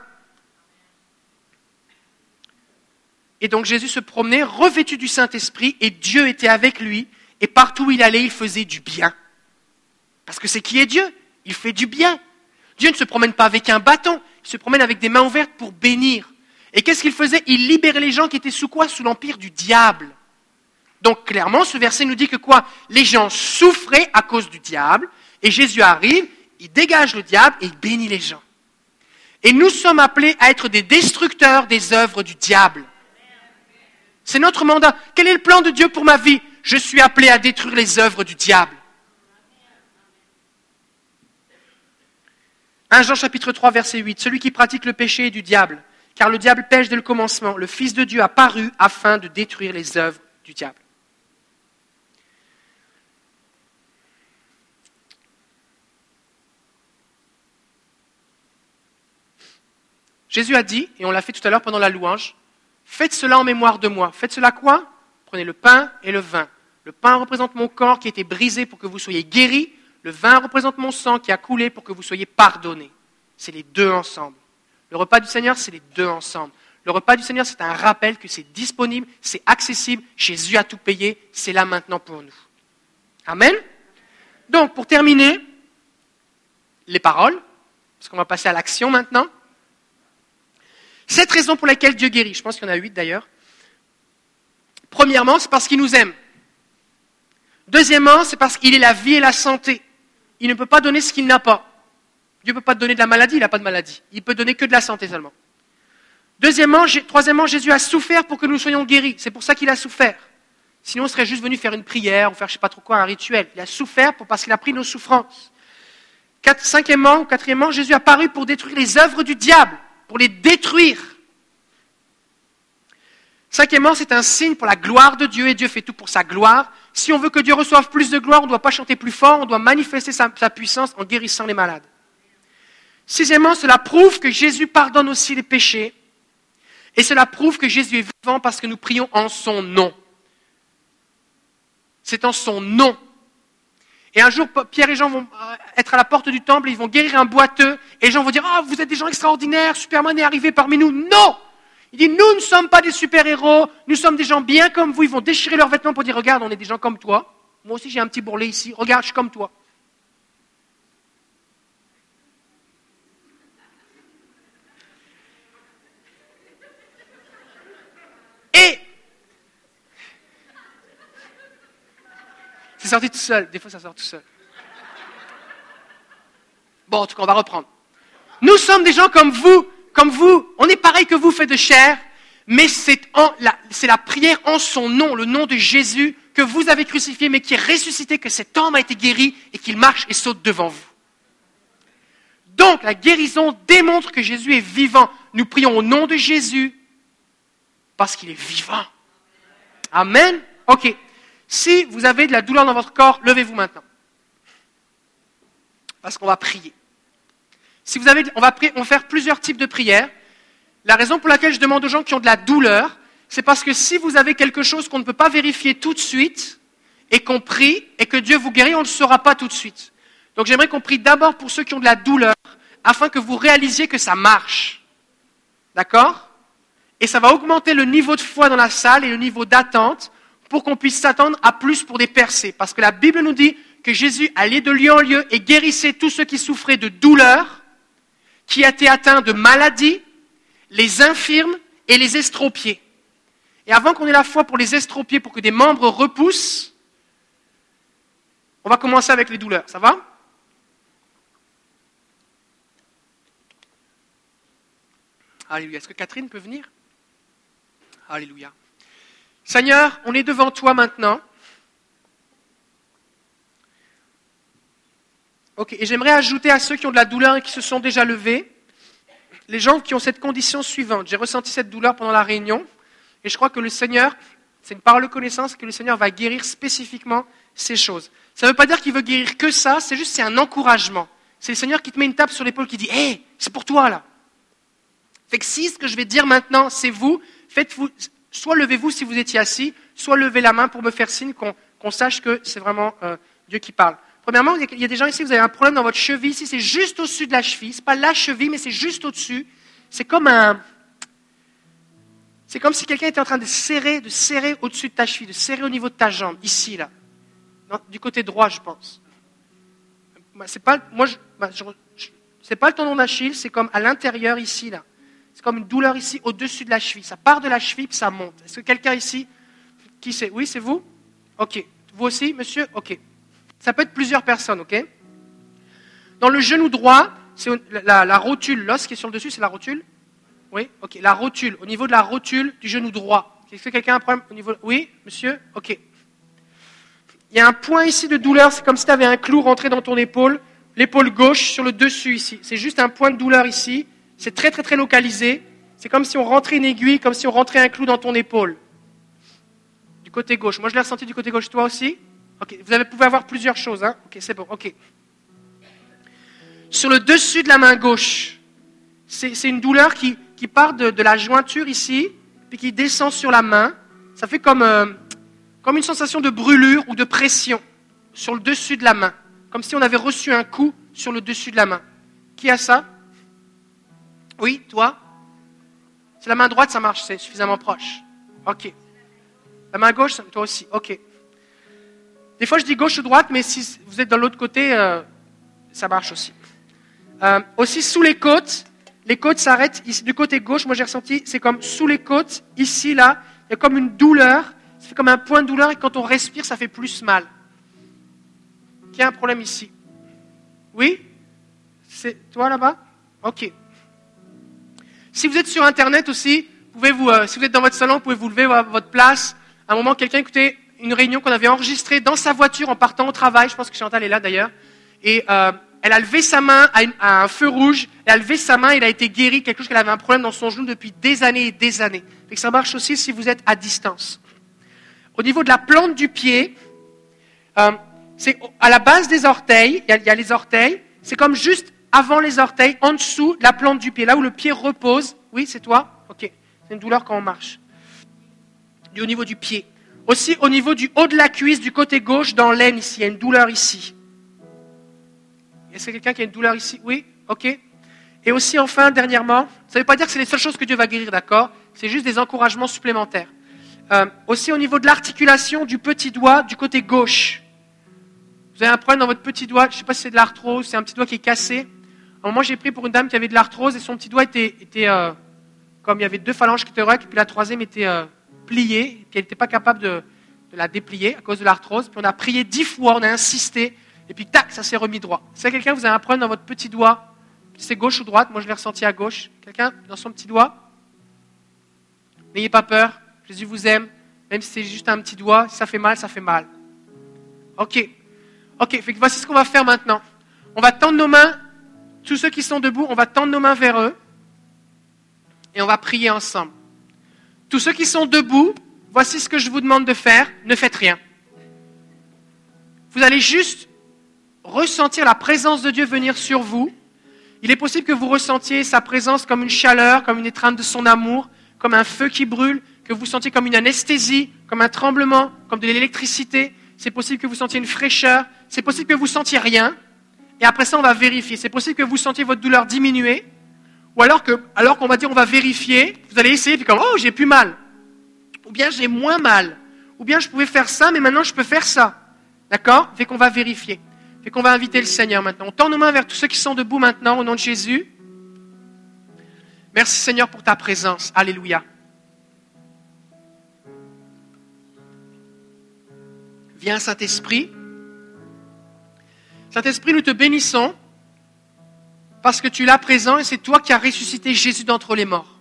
Speaker 1: Et donc Jésus se promenait revêtu du Saint-Esprit et Dieu était avec lui et partout où il allait, il faisait du bien. Parce que c'est qui est Dieu? Il fait du bien. Dieu ne se promène pas avec un bâton, il se promène avec des mains ouvertes pour bénir. Et qu'est-ce qu'il faisait? Il libérait les gens qui étaient sous quoi? Sous l'empire du diable. Donc clairement, ce verset nous dit que quoi? Les gens souffraient à cause du diable, et Jésus arrive, il dégage le diable et il bénit les gens. Et nous sommes appelés à être des destructeurs des œuvres du diable. C'est notre mandat. Quel est le plan de Dieu pour ma vie? Je suis appelé à détruire les œuvres du diable. 1 Jean chapitre 3 verset 8. Celui qui pratique le péché est du diable car le diable pêche dès le commencement. Le Fils de Dieu a paru afin de détruire les œuvres du diable. Jésus a dit, et on l'a fait tout à l'heure pendant la louange, faites cela en mémoire de moi. Faites cela quoi? Prenez le pain et le vin. Le pain représente mon corps qui a été brisé pour que vous soyez guéris. Le vin représente mon sang qui a coulé pour que vous soyez pardonnés. C'est les deux ensemble. Le repas du Seigneur, c'est les deux ensemble. Le repas du Seigneur, c'est un rappel que c'est disponible, c'est accessible, Jésus a tout payé, c'est là maintenant pour nous. Amen. Donc, pour terminer, les paroles, parce qu'on va passer à l'action maintenant. Cette raison pour laquelle Dieu guérit, je pense qu'il y en a huit d'ailleurs. Premièrement, c'est parce qu'il nous aime. Deuxièmement, c'est parce qu'il est la vie et la santé. Il ne peut pas donner ce qu'il n'a pas. Dieu ne peut pas donner de la maladie, il n'a pas de maladie. Il peut donner que de la santé seulement. Deuxièmement, troisièmement, Jésus a souffert pour que nous soyons guéris. C'est pour ça qu'il a souffert. Sinon, on serait juste venu faire une prière ou faire je ne sais pas trop quoi, un rituel. Il a souffert parce qu'il a pris nos souffrances. cinquièmement ou quatrièmement, Jésus a paru pour détruire les œuvres du diable, pour les détruire. Cinquièmement, c'est un signe pour la gloire de Dieu et Dieu fait tout pour sa gloire. Si on veut que Dieu reçoive plus de gloire, on ne doit pas chanter plus fort, on doit manifester sa, puissance en guérissant les malades. Sixièmement, cela prouve que Jésus pardonne aussi les péchés. Et cela prouve que Jésus est vivant parce que nous prions en son nom. C'est en son nom. Et un jour, Pierre et Jean vont euh, être à la porte du temple, et ils vont guérir un boiteux, et les gens vont dire, ah, vous êtes des gens extraordinaires, Superman est arrivé parmi nous. Non! Il dit, nous ne sommes pas des super-héros, nous sommes des gens bien comme vous. Ils vont déchirer leurs vêtements pour dire, regarde, on est des gens comme toi. Moi aussi, j'ai un petit bourrelet ici. Regarde, je suis comme toi. Et sorti tout seul. Des fois, ça sort tout seul. Bon, en tout cas, on va reprendre. Nous sommes des gens comme vous comme vous, on est pareil que vous, fait de chair, mais c'est la, la prière en son nom, le nom de Jésus, que vous avez crucifié, mais qui est ressuscité, que cet homme a été guéri et qu'il marche et saute devant vous. Donc, la guérison démontre que Jésus est vivant. Nous prions au nom de Jésus parce qu'il est vivant. Amen. Ok. Si vous avez de la douleur dans votre corps, levez-vous maintenant. Parce qu'on va prier. Si vous avez, on, va faire plusieurs types de prières. La raison pour laquelle je demande aux gens qui ont de la douleur, c'est parce que si vous avez quelque chose qu'on ne peut pas vérifier tout de suite, et qu'on prie, et que Dieu vous guérit, on ne le saura pas tout de suite. Donc j'aimerais qu'on prie d'abord pour ceux qui ont de la douleur, afin que vous réalisiez que ça marche. D'accord? Et ça va augmenter le niveau de foi dans la salle et le niveau d'attente pour qu'on puisse s'attendre à plus pour des percées. Parce que la Bible nous dit que Jésus allait de lieu en lieu et guérissait tous ceux qui souffraient de douleur qui a été atteint de maladies, les infirmes et les estropiés. Et avant qu'on ait la foi pour les estropiés, pour que des membres repoussent, on va commencer avec les douleurs. Ça va? Alléluia. Est-ce que Catherine peut venir? Alléluia. Seigneur, on est devant toi maintenant. Ok, et j'aimerais ajouter à ceux qui ont de la douleur et qui se sont déjà levés, les gens qui ont cette condition suivante. J'ai ressenti cette douleur pendant la réunion, et je crois que le Seigneur, c'est une parole de connaissance, que le Seigneur va guérir spécifiquement ces choses. Ça ne veut pas dire qu'il veut guérir que ça, c'est juste c'est un encouragement. C'est le Seigneur qui te met une tape sur l'épaule qui dit Hé, c'est pour toi là. Fait que si ce que je vais dire maintenant, c'est vous, faites-vous, soit levez-vous si vous étiez assis, soit levez la main pour me faire signe qu'on sache que c'est vraiment euh, Dieu qui parle. Premièrement, il y a des gens ici, vous avez un problème dans votre cheville. Ici, c'est juste au-dessus de la cheville. Ce n'est pas la cheville, mais c'est juste au-dessus. C'est comme un. C'est comme si quelqu'un était en train de serrer, de serrer au-dessus de ta cheville, de serrer au niveau de ta jambe, ici, là. du côté droit, je pense. C'est pas, moi, c'est pas le tendon d'Achille, c'est comme à l'intérieur, ici, là. C'est comme une douleur ici, au-dessus de la cheville. Ça part de la cheville, puis ça monte. Est-ce que quelqu'un ici, qui c'est Oui, c'est vous? Ok. Vous aussi, monsieur? Ok. Ça peut être plusieurs personnes, ok? Dans le genou droit, c'est la, rotule, l'os qui est sur le dessus, c'est la rotule? Oui? Ok, la rotule, au niveau de la rotule du genou droit. Est-ce que quelqu'un a un problème au niveau Oui, monsieur? Ok. Il y a un point ici de douleur, c'est comme si tu avais un clou rentré dans ton épaule, l'épaule gauche sur le dessus ici. C'est juste un point de douleur ici. C'est très très très localisé. C'est comme si on rentrait une aiguille, comme si on rentrait un clou dans ton épaule. Du côté gauche. Moi je l'ai ressenti du côté gauche, toi aussi? Vous pouvez avoir plusieurs choses. Hein? Ok, c'est bon. Ok. Sur le dessus de la main gauche, c'est une douleur qui, part de, la jointure ici, puis qui descend sur la main. Ça fait euh, comme une sensation de brûlure ou de pression sur le dessus de la main. Comme si on avait reçu un coup sur le dessus de la main. Qui a ça? Oui, toi? C'est la main droite, ça marche, c'est suffisamment proche. Ok. La main gauche, toi aussi. Ok. Des fois, je dis gauche ou droite, mais si vous êtes dans l'autre côté, euh, ça marche aussi. Euh, aussi sous les côtes, les côtes s'arrêtent ici du côté gauche. Moi, j'ai ressenti, c'est comme sous les côtes, ici, là, il y a comme une douleur. Ça fait comme un point de douleur et quand on respire, ça fait plus mal. Qui a un problème ici Oui? C'est toi là-bas? Ok. Si vous êtes sur Internet aussi, pouvez vous, euh, si vous êtes dans votre salon, vous pouvez vous lever votre place. À un moment, quelqu'un, écoutez, une réunion qu'on avait enregistrée dans sa voiture en partant au travail. Je pense que Chantal est là d'ailleurs. Et euh, elle a levé sa main à, un feu rouge, elle a levé sa main, elle a été guérie, quelque chose qu'elle avait un problème dans son genou depuis des années et des années. Et ça marche aussi si vous êtes à distance. Au niveau de la plante du pied, euh, c'est à la base des orteils, il y, a, les orteils, c'est comme juste avant les orteils, en dessous de la plante du pied, là où le pied repose. Oui, c'est toi? Ok. C'est une douleur quand on marche. Au niveau du pied. Aussi au niveau du haut de la cuisse, du côté gauche, dans l'aine ici, il y a une douleur ici. Est-ce a quelqu'un qui a une douleur ici? Oui Ok. Et aussi, enfin, dernièrement, ça ne veut pas dire que c'est les seules choses que Dieu va guérir, d'accord? C'est juste des encouragements supplémentaires. Euh, aussi au niveau de l'articulation du petit doigt du côté gauche. Vous avez un problème dans votre petit doigt, je ne sais pas si c'est de l'arthrose, c'est un petit doigt qui est cassé. Un moment, j'ai pris pour une dame qui avait de l'arthrose et son petit doigt était, était euh, comme il y avait deux phalanges qui étaient et puis la troisième était euh, pliée, puis elle n'était pas capable de, de, la déplier à cause de l'arthrose. Puis on a prié dix fois, on a insisté, et puis tac, ça s'est remis droit. Si quelqu'un, vous avez un problème dans votre petit doigt, c'est gauche ou droite, moi je l'ai ressenti à gauche. Quelqu'un dans son petit doigt? N'ayez pas peur, Jésus vous aime, même si c'est juste un petit doigt, si ça fait mal, ça fait mal. Ok. Ok, fait voici ce qu'on va faire maintenant. On va tendre nos mains, tous ceux qui sont debout, on va tendre nos mains vers eux et on va prier ensemble. Tous ceux qui sont debout, voici ce que je vous demande de faire, ne faites rien. Vous allez juste ressentir la présence de Dieu venir sur vous. Il est possible que vous ressentiez sa présence comme une chaleur, comme une étreinte de son amour, comme un feu qui brûle, que vous sentiez comme une anesthésie, comme un tremblement, comme de l'électricité. C'est possible que vous sentiez une fraîcheur. C'est possible que vous sentiez rien. Et après ça, on va vérifier. C'est possible que vous sentiez votre douleur diminuer. Ou alors que, alors qu'on va dire on va vérifier, vous allez essayer, puis comme, oh, j'ai plus mal. Ou bien j'ai moins mal. Ou bien je pouvais faire ça, mais maintenant je peux faire ça. D'accord? Fait qu'on va vérifier. Fait qu'on va inviter le Seigneur maintenant. On tend nos mains vers tous ceux qui sont debout maintenant au nom de Jésus. Merci Seigneur pour ta présence. Alléluia. Viens Saint-Esprit. Saint-Esprit, nous te bénissons parce que tu là présent et c'est toi qui as ressuscité Jésus d'entre les morts.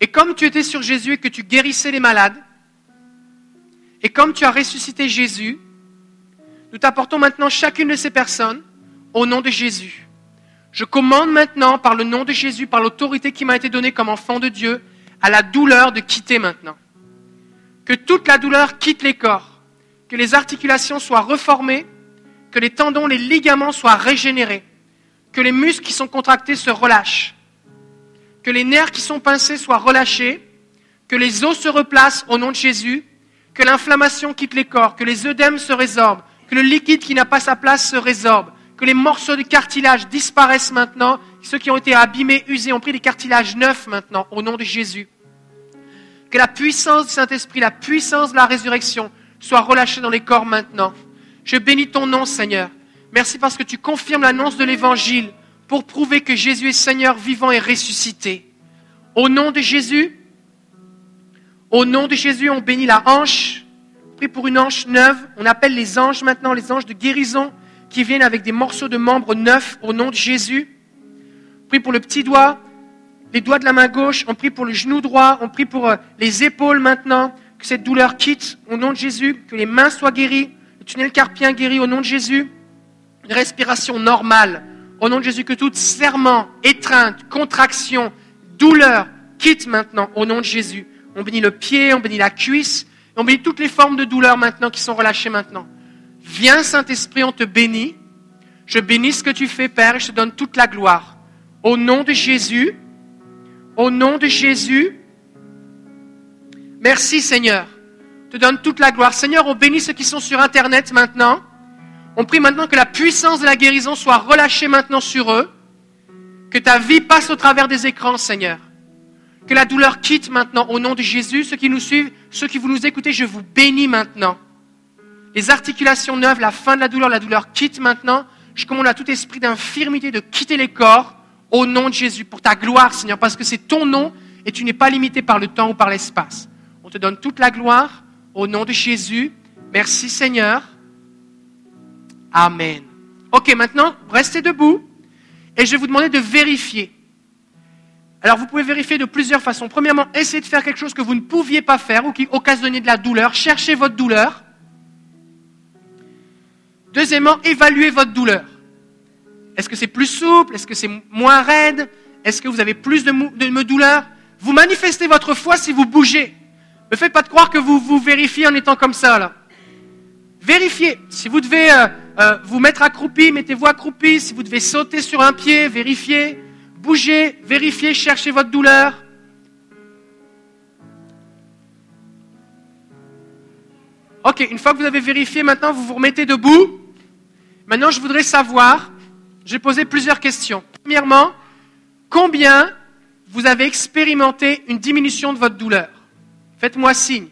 Speaker 1: Et comme tu étais sur Jésus et que tu guérissais les malades, et comme tu as ressuscité Jésus, nous t'apportons maintenant chacune de ces personnes au nom de Jésus. Je commande maintenant, par le nom de Jésus, par l'autorité qui m'a été donnée comme enfant de Dieu, à la douleur de quitter maintenant que toute la douleur quitte les corps, que les articulations soient reformées, que les tendons, les ligaments soient régénérés, que les muscles qui sont contractés se relâchent, que les nerfs qui sont pincés soient relâchés, que les os se replacent au nom de Jésus, que l'inflammation quitte les corps, que les œdèmes se résorbent, que le liquide qui n'a pas sa place se résorbe, que les morceaux de cartilage disparaissent maintenant, ceux qui ont été abîmés, usés, ont pris des cartilages neufs maintenant, au nom de Jésus. Que la puissance du Saint-Esprit, la puissance de la résurrection soit relâchée dans les corps maintenant. Je bénis ton nom, Seigneur. Merci parce que tu confirmes l'annonce de l'Évangile pour prouver que Jésus est Seigneur vivant et ressuscité. Au nom de Jésus, au nom de Jésus, on bénit la hanche. Prie pour une hanche neuve. On appelle les anges maintenant, les anges de guérison qui viennent avec des morceaux de membres neufs au nom de Jésus. Prie pour le petit doigt les doigts de la main gauche, on prie pour le genou droit, on prie pour euh, les épaules maintenant, que cette douleur quitte au nom de Jésus, que les mains soient guéries, le tunnel carpien guéri au nom de Jésus, une respiration normale au nom de Jésus, que toute serment, étreinte, contraction, douleur quitte maintenant au nom de Jésus. On bénit le pied, on bénit la cuisse, on bénit toutes les formes de douleur maintenant qui sont relâchées maintenant. Viens Saint-Esprit, on te bénit. Je bénis ce que tu fais, Père, et je te donne toute la gloire. Au nom de Jésus, au nom de Jésus, merci Seigneur. Te donne toute la gloire. Seigneur, on bénit ceux qui sont sur Internet maintenant. On prie maintenant que la puissance de la guérison soit relâchée maintenant sur eux. Que ta vie passe au travers des écrans, Seigneur. Que la douleur quitte maintenant au nom de Jésus. Ceux qui nous suivent, ceux qui vous nous écoutez, je vous bénis maintenant. Les articulations neuves, la fin de la douleur, la douleur quitte maintenant. Je commande à tout esprit d'infirmité de quitter les corps au nom de Jésus, pour ta gloire, Seigneur, parce que c'est ton nom et tu n'es pas limité par le temps ou par l'espace. Te donne toute la gloire au nom de Jésus. Merci, Seigneur. Amen. Ok, maintenant, restez debout et je vais vous demander de vérifier. Alors, vous pouvez vérifier de plusieurs façons. Premièrement, essayez de faire quelque chose que vous ne pouviez pas faire ou qui occasionnait de la douleur. Cherchez votre douleur. Deuxièmement, évaluez votre douleur. Est-ce que c'est plus souple? Est-ce que c'est moins raide? Est-ce que vous avez plus de, douleur? Vous manifestez votre foi si vous bougez. Ne faites pas de croire que vous vous vérifiez en étant comme ça, là. Vérifiez. Si vous devez euh, euh, vous mettre accroupi, mettez-vous accroupi. Si vous devez sauter sur un pied, vérifiez. Bougez, vérifiez, cherchez votre douleur. Ok, une fois que vous avez vérifié, maintenant vous vous remettez debout. Maintenant, je voudrais savoir, j'ai posé plusieurs questions. Premièrement, combien vous avez expérimenté une diminution de votre douleur? Faites-moi signe.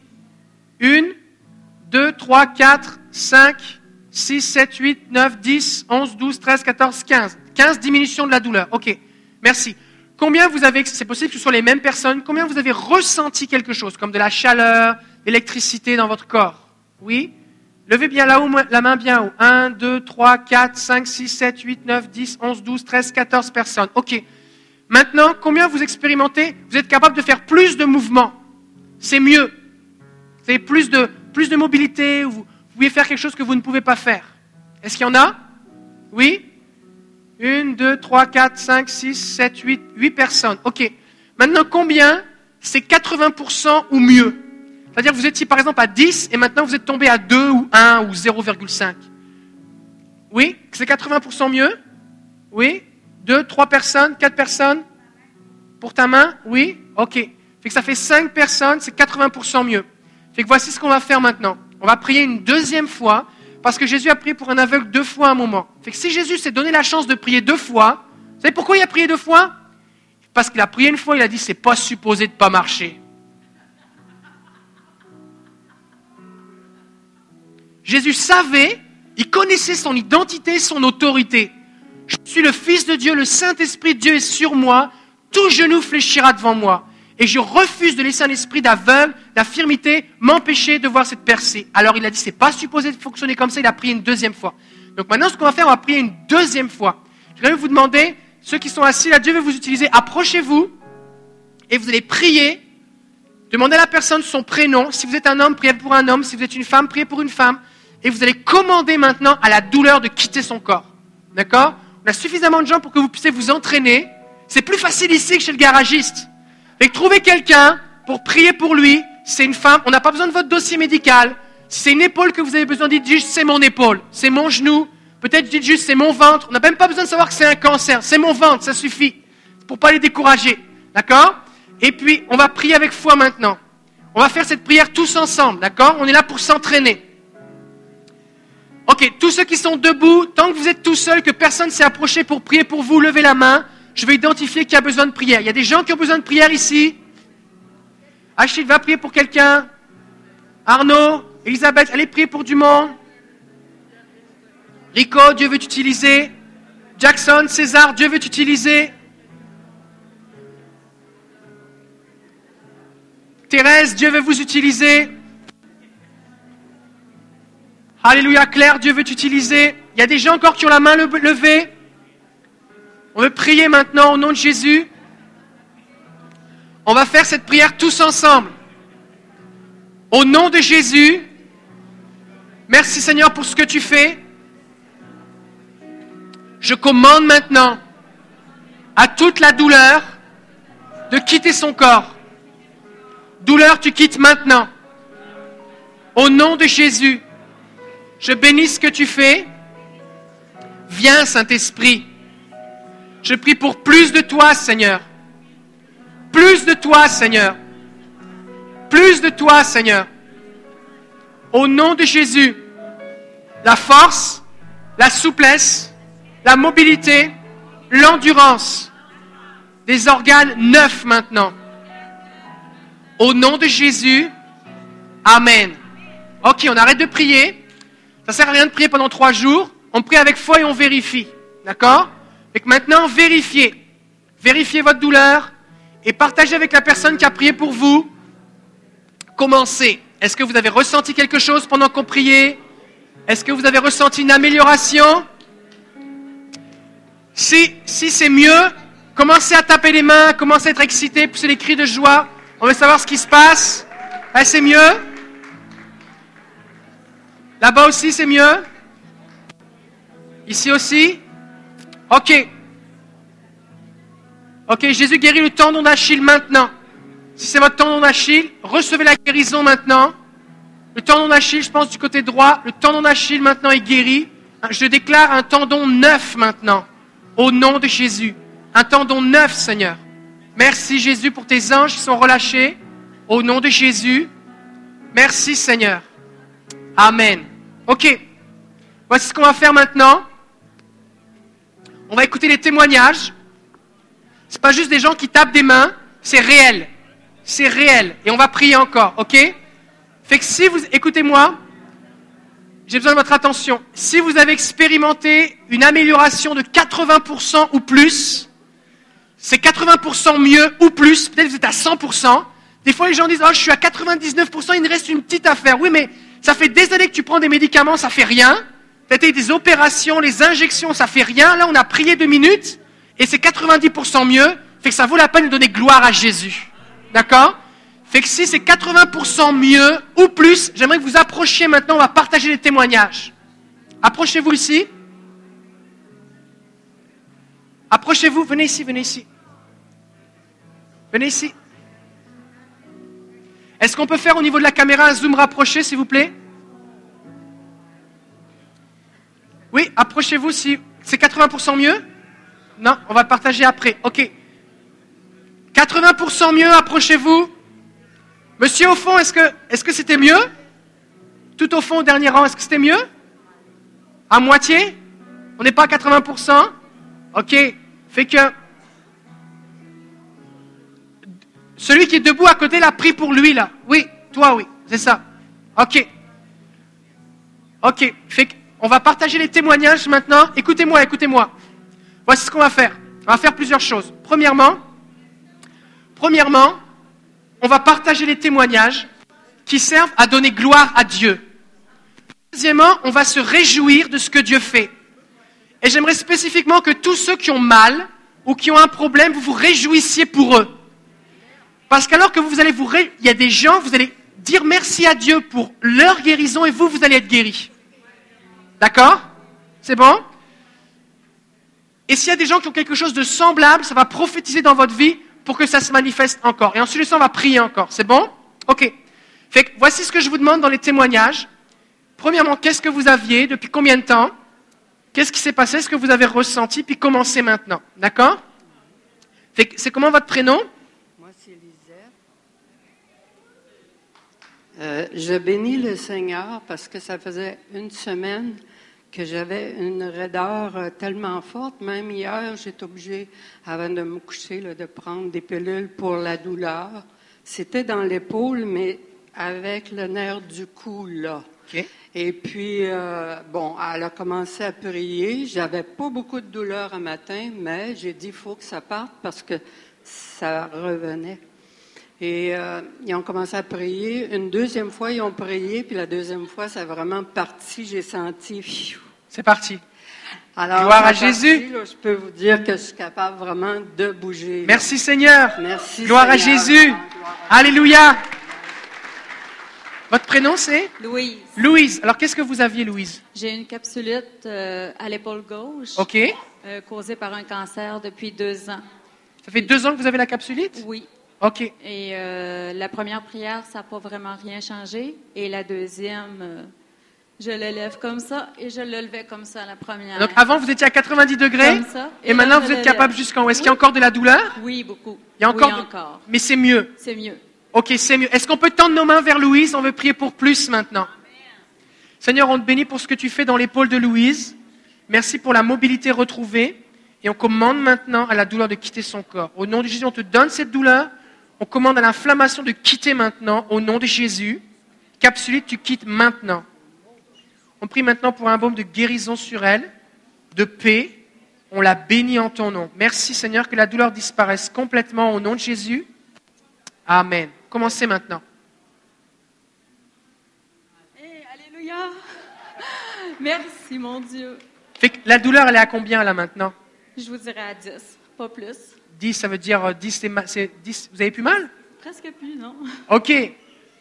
Speaker 1: Une, deux, trois, quatre, cinq, six, sept, huit, neuf, dix, onze, douze, treize, quatorze, quinze. Quinze diminutions de la douleur. Ok. Merci. Combien vous avez, c'est possible que ce soit les mêmes personnes, combien vous avez ressenti quelque chose, comme de la chaleur, l'électricité dans votre corps? Oui Levez bien là-haut, la main bien haut. 1, 2, 3, 4, 5, 6, 7, 8, 9, 10, 11, 12, 13, 14 personnes. Ok. Maintenant, combien vous expérimentez? Vous êtes capable de faire plus de mouvements? C'est mieux. Vous avez plus de, plus de mobilité, vous, vous pouvez faire quelque chose que vous ne pouvez pas faire. Est-ce qu'il y en a? Oui? 1, 2, 3, 4, 5, 6, 7, 8, 8 personnes. OK. Maintenant, combien C'est 80% ou mieux? C'est-à-dire que vous étiez par exemple à 10 et maintenant vous êtes tombé à 2 ou 1 ou 0,5. Oui? C'est 80% mieux? Oui? 2, 3 personnes? 4 personnes? Pour ta main? Oui? Ok. Fait que ça fait 5 personnes, c'est 80% mieux. Fait que voici ce qu'on va faire maintenant. On va prier une deuxième fois parce que Jésus a prié pour un aveugle deux fois à un moment. Fait que si Jésus s'est donné la chance de prier deux fois, vous savez pourquoi il a prié deux fois? Parce qu'il a prié une fois, il a dit c'est pas supposé de pas marcher. Jésus savait, il connaissait son identité, son autorité. Je suis le Fils de Dieu, le Saint-Esprit de Dieu est sur moi, tout genou fléchira devant moi. Et je refuse de laisser un esprit d'aveugle, d'infirmité, m'empêcher de voir cette percée. Alors il a dit, c'est pas supposé fonctionner comme ça, il a prié une deuxième fois. Donc maintenant, ce qu'on va faire, on va prier une deuxième fois. Je vais vous demander, ceux qui sont assis là, Dieu veut vous utiliser, approchez-vous et vous allez prier. Demandez à la personne son prénom. Si vous êtes un homme, priez pour un homme. Si vous êtes une femme, priez pour une femme. Et vous allez commander maintenant à la douleur de quitter son corps. D'accord? On a suffisamment de gens pour que vous puissiez vous entraîner. C'est plus facile ici que chez le garagiste. Et trouver quelqu'un pour prier pour lui, c'est une femme, on n'a pas besoin de votre dossier médical. c'est une épaule que vous avez besoin, dites juste c'est mon épaule, c'est mon genou. Peut-être dites juste c'est mon ventre. On n'a même pas besoin de savoir que c'est un cancer. C'est mon ventre, ça suffit. Pour pas les décourager. D'accord? Et puis, on va prier avec foi maintenant. On va faire cette prière tous ensemble. D'accord? On est là pour s'entraîner. Ok, tous ceux qui sont debout, tant que vous êtes tout seul, que personne s'est approché pour prier pour vous, levez la main je vais identifier qui a besoin de prière. Il y a des gens qui ont besoin de prière ici. Achille va prier pour quelqu'un. Arnaud, Elisabeth, allez prier pour du monde. Rico, Dieu veut t'utiliser. Jackson, César, Dieu veut t'utiliser. Thérèse, Dieu veut vous utiliser. Alléluia, Claire, Dieu veut t'utiliser. Il y a des gens encore qui ont la main levée. On veut prier maintenant au nom de Jésus. On va faire cette prière tous ensemble. Au nom de Jésus, merci Seigneur pour ce que tu fais. Je commande maintenant à toute la douleur de quitter son corps. Douleur, tu quittes maintenant. Au nom de Jésus, je bénis ce que tu fais. Viens, Saint-Esprit. Je prie pour plus de toi, Seigneur. Plus de toi, Seigneur. Plus de toi, Seigneur. Au nom de Jésus, la force, la souplesse, la mobilité, l'endurance, des organes neufs maintenant. Au nom de Jésus, Amen. Ok, on arrête de prier. Ça sert à rien de prier pendant trois jours. On prie avec foi et on vérifie. D'accord? Et que maintenant, vérifiez. Vérifiez votre douleur et partagez avec la personne qui a prié pour vous. Commencez. Est-ce que vous avez ressenti quelque chose pendant qu'on priait? Est-ce que vous avez ressenti une amélioration? Si, si c'est mieux, commencez à taper les mains, commencez à être excité, pousser les cris de joie. On veut savoir ce qui se passe. Ah, c'est mieux? Là-bas aussi, c'est mieux? Ici aussi? Ok. Ok, Jésus guérit le tendon d'Achille maintenant. Si c'est votre tendon d'Achille, recevez la guérison maintenant. Le tendon d'Achille, je pense du côté droit, le tendon d'Achille maintenant est guéri. Je déclare un tendon neuf maintenant, au nom de Jésus. Un tendon neuf, Seigneur. Merci Jésus pour tes anges qui sont relâchés, au nom de Jésus. Merci Seigneur. Amen. Ok. Voici ce qu'on va faire maintenant. On va écouter les témoignages. Ce pas juste des gens qui tapent des mains, c'est réel. C'est réel. Et on va prier encore, ok? Fait que si vous, écoutez-moi, j'ai besoin de votre attention. Si vous avez expérimenté une amélioration de 80% ou plus, c'est 80% mieux ou plus, peut-être vous êtes à 100%. Des fois, les gens disent, oh, je suis à 99%, il me reste une petite affaire. Oui, mais ça fait des années que tu prends des médicaments, ça fait rien. Des opérations, les injections, ça fait rien. Là, on a prié deux minutes et c'est 90% mieux. Fait que ça vaut la peine de donner gloire à Jésus. D'accord? Fait que si c'est 80% mieux ou plus, j'aimerais que vous approchiez maintenant, on va partager les témoignages. Approchez-vous ici. Approchez-vous, venez ici, venez ici. Venez ici. Est-ce qu'on peut faire au niveau de la caméra un zoom rapproché, s'il vous plaît? Oui, approchez-vous si c'est 80% mieux Non, on va partager après. OK. 80% mieux, approchez-vous. Monsieur au fond, est-ce que est-ce que c'était mieux? Tout au fond, au dernier rang, est-ce que c'était mieux? À moitié? On n'est pas à 80% OK. Fait que celui qui est debout à côté l'a pris pour lui là. Oui, toi oui, c'est ça. OK. OK. Fait que on va partager les témoignages maintenant. Écoutez-moi, écoutez-moi. Voici ce qu'on va faire. On va faire plusieurs choses. Premièrement, premièrement, on va partager les témoignages qui servent à donner gloire à Dieu. Deuxièmement, on va se réjouir de ce que Dieu fait. Et j'aimerais spécifiquement que tous ceux qui ont mal ou qui ont un problème, vous vous réjouissiez pour eux. Parce qu'alors que vous allez vous réjouir, il y a des gens, vous allez dire merci à Dieu pour leur guérison et vous, vous allez être guéris. D'accord? C'est bon? Et s'il y a des gens qui ont quelque chose de semblable, ça va prophétiser dans votre vie pour que ça se manifeste encore. Et ensuite, on va prier encore. C'est bon? Ok. Fait que voici ce que je vous demande dans les témoignages. Premièrement, qu'est-ce que vous aviez Depuis combien de temps? Qu'est-ce qui s'est passé? Ce que vous avez ressenti? Puis commencez maintenant. D'accord? C'est comment votre prénom?
Speaker 2: Moi, c'est. Euh, je bénis le Seigneur parce que ça faisait une semaine que j'avais une raideur euh, tellement forte. Même hier, j'étais obligée, avant de me coucher, là, de prendre des pilules pour la douleur. C'était dans l'épaule, mais avec le nerf du cou, là. Et puis, euh, bon, elle a commencé à prier. J'avais pas beaucoup de douleur un matin, mais j'ai dit, il faut que ça parte parce que ça revenait. Et euh, ils ont commencé à prier. Une deuxième fois, ils ont prié, puis la deuxième fois, ça a vraiment parti. J'ai senti.
Speaker 1: C'est parti.
Speaker 2: Alors,
Speaker 1: Gloire à Jésus.
Speaker 2: là, je peux vous dire que je suis capable vraiment de bouger. là.
Speaker 1: Merci Seigneur.
Speaker 2: Merci.
Speaker 1: Gloire à. Jésus.
Speaker 2: Gloire à-
Speaker 1: Alléluia. Votre prénom c'est?
Speaker 3: Louise,
Speaker 1: Louise. Alors qu'est-ce que vous aviez Louise?
Speaker 3: J'ai une capsulite euh, à l'épaule gauche
Speaker 1: Ok.
Speaker 3: euh, causée par un cancer depuis deux ans.
Speaker 1: Ça fait deux ans que vous avez la capsulite?
Speaker 3: Oui.
Speaker 1: Ok.
Speaker 3: Et euh, la première prière, ça n'a pas vraiment rien changé. Et la deuxième, euh, je le lève comme ça et je le levais comme ça la première.
Speaker 1: Donc avant vous étiez à 90 degrés
Speaker 3: Comme ça.
Speaker 1: et, maintenant vous êtes
Speaker 3: le
Speaker 1: capable jusqu'en haut. Est-ce qu'il y a encore de la douleur?
Speaker 3: Oui, beaucoup.
Speaker 1: Il y a encore
Speaker 3: Oui,
Speaker 1: de-
Speaker 3: encore.
Speaker 1: Mais c'est mieux.
Speaker 3: C'est mieux.
Speaker 1: Ok, c'est mieux. Est-ce qu'on peut tendre nos mains vers Louise? On veut prier pour plus maintenant. Seigneur, on te bénit pour ce que tu fais dans l'épaule de Louise. Merci pour la mobilité retrouvée. Et on commande maintenant à la douleur de quitter son corps. Au nom de Jésus, on te donne cette douleur. On commande à l'inflammation de quitter maintenant. Au nom de Jésus. Capsulite, tu quittes maintenant. On prie maintenant pour un baume de guérison sur elle, de paix. On la bénit en ton nom. Merci Seigneur que la douleur disparaisse complètement au nom de Jésus. Amen. Commencez maintenant.
Speaker 3: Eh, alléluia. Merci, mon Dieu.
Speaker 1: Fait que la douleur, elle est à combien là maintenant?
Speaker 3: Je vous dirais à 10, pas plus.
Speaker 1: 10, ça veut dire euh, 10, c'est ma- c'est 10. Vous avez plus mal?
Speaker 3: Presque plus, non?
Speaker 1: Ok.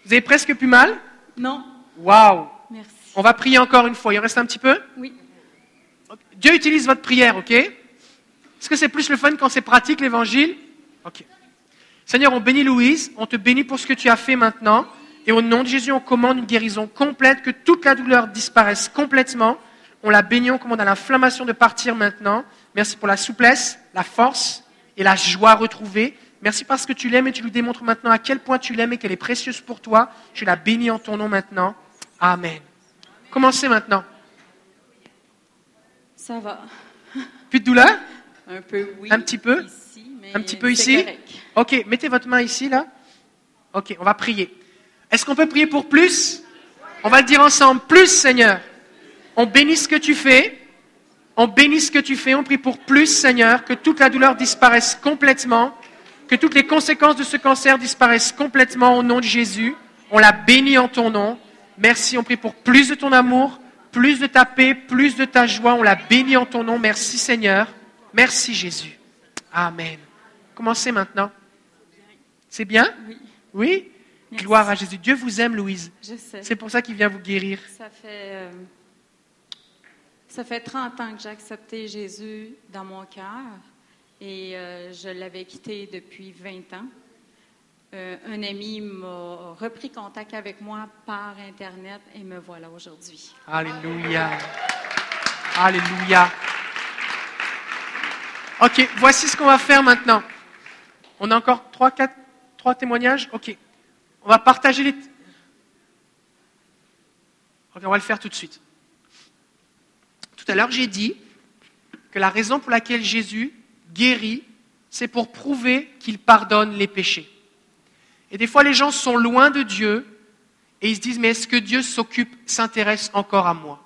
Speaker 1: Vous avez presque plus mal?
Speaker 3: Non.
Speaker 1: Waouh
Speaker 3: Merci.
Speaker 1: On va prier encore une fois. Il en reste un petit peu?
Speaker 3: Oui.
Speaker 1: Dieu utilise votre prière, ok? Est-ce que c'est plus le fun quand c'est pratique l'évangile? Ok. Seigneur, on bénit Louise, on te bénit pour ce que tu as fait maintenant. Et au nom de Jésus, on commande une guérison complète, que toute la douleur disparaisse complètement. On la bénit, on commande à l'inflammation de partir maintenant. Merci pour la souplesse, la force et la joie retrouvée. Merci parce que tu l'aimes et tu lui démontres maintenant à quel point tu l'aimes et qu'elle est précieuse pour toi. Je la bénis en ton nom maintenant. Amen. Commencez maintenant.
Speaker 3: Ça va.
Speaker 1: Plus de douleur?
Speaker 3: Un peu, oui.
Speaker 1: Un petit peu?
Speaker 3: Ici, mais
Speaker 1: Un petit peu ici?
Speaker 3: correct.
Speaker 1: Ok, mettez votre main ici, là. Ok, on va prier. Est-ce qu'on peut prier pour plus? On va le dire ensemble. Plus, Seigneur. On bénit ce que tu fais. On bénit ce que tu fais. On prie pour plus, Seigneur. Que toute la douleur disparaisse complètement. Que toutes les conséquences de ce cancer disparaissent complètement au nom de Jésus. On la bénit en ton nom. Merci. On prie pour plus de ton amour, plus de ta paix, plus de ta joie. On la bénit en ton nom. Merci, Seigneur. Merci, Jésus. Amen. Commencez maintenant. C'est bien?
Speaker 3: Oui,
Speaker 1: Oui?
Speaker 3: Merci.
Speaker 1: Gloire à Jésus. Dieu vous aime, Louise.
Speaker 3: je sais.
Speaker 1: C'est pour ça qu'il vient vous guérir.
Speaker 3: Ça fait, euh, ça fait 30 ans que j'ai accepté Jésus dans mon cœur et euh, je l'avais quitté depuis 20 ans. Euh, un ami m'a repris contact avec moi par Internet et me voilà aujourd'hui.
Speaker 1: Alléluia. Alléluia. Ok, voici ce qu'on va faire maintenant. On a encore trois, quatre, trois témoignages? Ok. On va partager les. Ok, on va le faire tout de suite. Tout à l'heure, j'ai dit que la raison pour laquelle Jésus guérit, c'est pour prouver qu'il pardonne les péchés. Et des fois, les gens sont loin de Dieu et ils se disent, mais est-ce que Dieu s'occupe, s'intéresse encore à moi?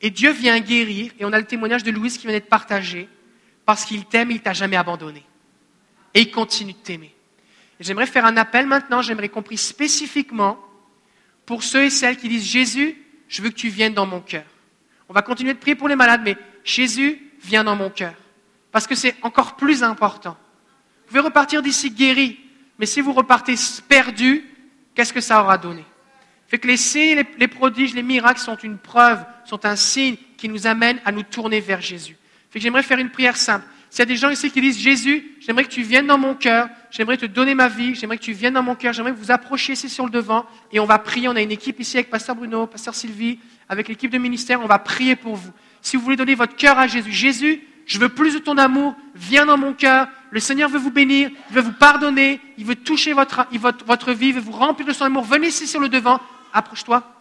Speaker 1: Et Dieu vient guérir, et on a le témoignage de Louise qui vient d'être partagé, parce qu'il t'aime, il t'a jamais abandonné. Et il continue de t'aimer. J'aimerais faire un appel maintenant, j'aimerais qu'on prie spécifiquement pour ceux et celles qui disent, Jésus, je veux que tu viennes dans mon cœur. On va continuer de prier pour les malades, mais Jésus, viens dans mon cœur. Parce que c'est encore plus important. Vous pouvez repartir d'ici guéri, mais si vous repartez perdu, qu'est-ce que ça aura donné? Fait que les signes, les, les prodiges, les miracles sont une preuve, sont un signe qui nous amène à nous tourner vers Jésus. Fait que j'aimerais faire une prière simple. S'il y a des gens ici qui disent Jésus, j'aimerais que tu viennes dans mon cœur, j'aimerais te donner ma vie, j'aimerais que tu viennes dans mon cœur, j'aimerais que vous approchiez ici sur le devant et on va prier. On a une équipe ici avec Pasteur Bruno, Pasteur Sylvie, avec l'équipe de ministère, on va prier pour vous. Si vous voulez donner votre cœur à Jésus, Jésus, je veux plus de ton amour, viens dans mon cœur. Le Seigneur veut vous bénir, il veut vous pardonner, il veut toucher votre, votre, vie, il veut vous remplir de son amour. Venez ici sur le devant, approche-toi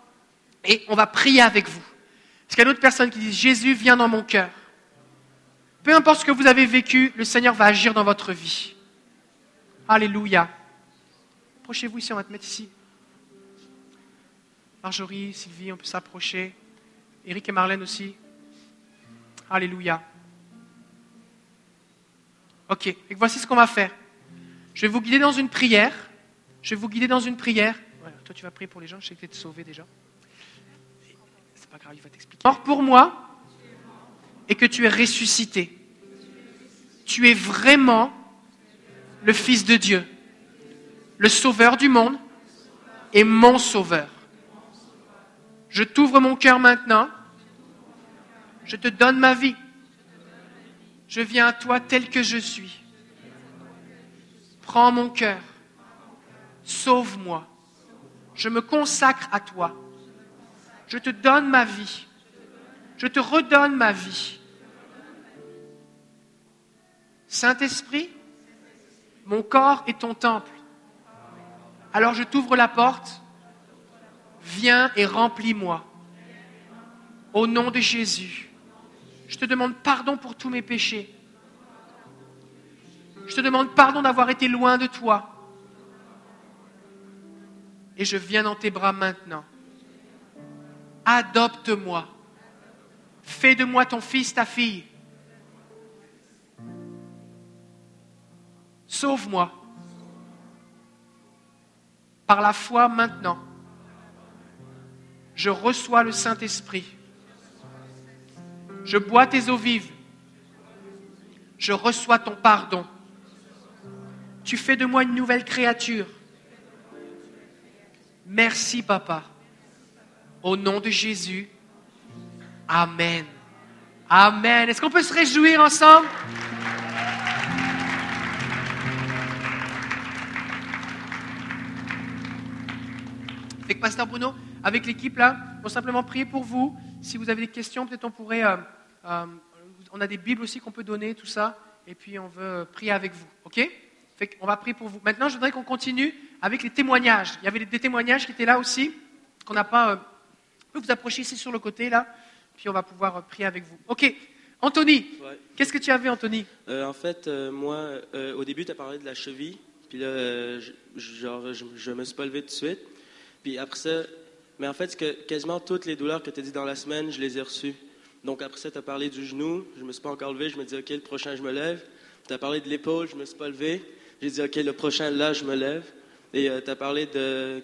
Speaker 1: et on va prier avec vous. Parce qu'il y a d'autres personnes qui disent Jésus, viens dans mon cœur. Peu importe ce que vous avez vécu, le Seigneur va agir dans votre vie. Alléluia. Approchez-vous ici, on va te mettre ici. Marjorie, Sylvie, on peut s'approcher. Eric et Marlène aussi. Alléluia. Ok, et voici ce qu'on va faire. Je vais vous guider dans une prière. Je vais vous guider dans une prière. Toi, tu vas prier pour les gens, je sais que tu es sauvé déjà. C'est pas grave, il va t'expliquer. Mort pour moi et que tu es ressuscité. Tu es vraiment le Fils de Dieu, le Sauveur du monde et mon Sauveur. Je t'ouvre mon cœur maintenant. Je te donne ma vie. Je viens à toi tel que je suis. Prends mon cœur. Sauve-moi. Je me consacre à toi. Je te donne ma vie. Je te redonne ma vie. Saint-Esprit, mon corps est ton temple. Alors je t'ouvre la porte. Viens et remplis-moi. Au nom de Jésus. Je te demande pardon pour tous mes péchés. Je te demande pardon d'avoir été loin de toi. Et je viens dans tes bras maintenant. Adopte-moi. Fais de moi ton fils, ta fille. Sauve-moi. Par la foi maintenant, je reçois le Saint-Esprit. Je bois tes eaux vives. Je reçois ton pardon. Tu fais de moi une nouvelle créature. Merci, papa. Au nom de Jésus. Amen. Amen. Est-ce qu'on peut se réjouir ensemble? Fait que Pasteur Bruno, avec l'équipe là, on simplement prier pour vous. Si vous avez des questions, peut-être on pourrait. euh, euh, on a des Bibles aussi qu'on peut donner, tout ça. Et puis on veut prier avec vous. OK? Fait qu'on va prier pour vous. Maintenant, je voudrais qu'on continue avec les témoignages. Il y avait des témoignages qui étaient là aussi, qu'on n'a pas. euh, vous vous approcher ici sur le côté là, puis on va pouvoir euh, prier avec vous. OK. Anthony,
Speaker 4: Ouais.
Speaker 1: qu'est-ce que tu avais, Anthony?
Speaker 4: En fait, moi, au début, tu as parlé de la cheville. Puis là, je, genre, je, je me suis pas levé tout de suite. Puis après ça, mais en fait, que quasiment toutes les douleurs que tu as dit dans la semaine, je les ai reçues. Donc après ça, tu as parlé du genou. Je me suis pas encore levé. Je me dis, OK, le prochain, je me lève. Tu as parlé de l'épaule. Je me suis pas levé. J'ai dit, OK, le prochain, là, je me lève. Et tu as parlé de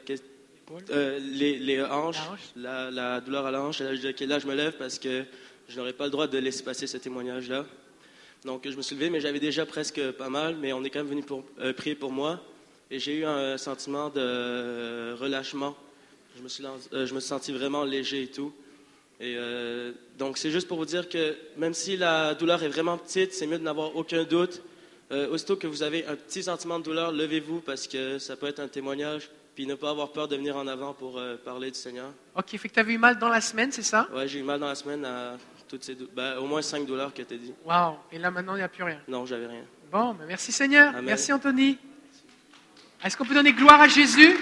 Speaker 4: euh, les, les hanches,
Speaker 1: La hanche.
Speaker 4: la, la douleur à la hanche. Et là, je dis, OK, là, je me lève parce que je n'aurais pas le droit de laisser passer ce témoignage-là. Donc, je me suis levé, mais j'avais déjà presque pas mal, mais on est quand même venu pour, euh, prier pour moi. Et j'ai eu un sentiment de euh, relâchement. Je me, suis euh, je me suis senti vraiment léger et tout. Et euh, donc, c'est juste pour vous dire que même si la douleur est vraiment petite, c'est mieux de n'avoir aucun doute. Euh, aussitôt que vous avez un petit sentiment de douleur, levez-vous parce que ça peut être un témoignage. Puis ne pas avoir peur de venir en avant pour euh, parler du Seigneur.
Speaker 1: OK, fait que tu avais eu mal dans la semaine, c'est ça?
Speaker 4: Ouais, j'ai eu mal dans la semaine à toutes ces ben, au moins cinq douleurs que tu as dit.
Speaker 1: Waouh. Et là, maintenant, il n'y a plus rien?
Speaker 4: Non, j'avais rien.
Speaker 1: Bon, ben merci Seigneur.
Speaker 4: Amen.
Speaker 1: Merci Anthony. Est-ce qu'on peut donner gloire à Jésus?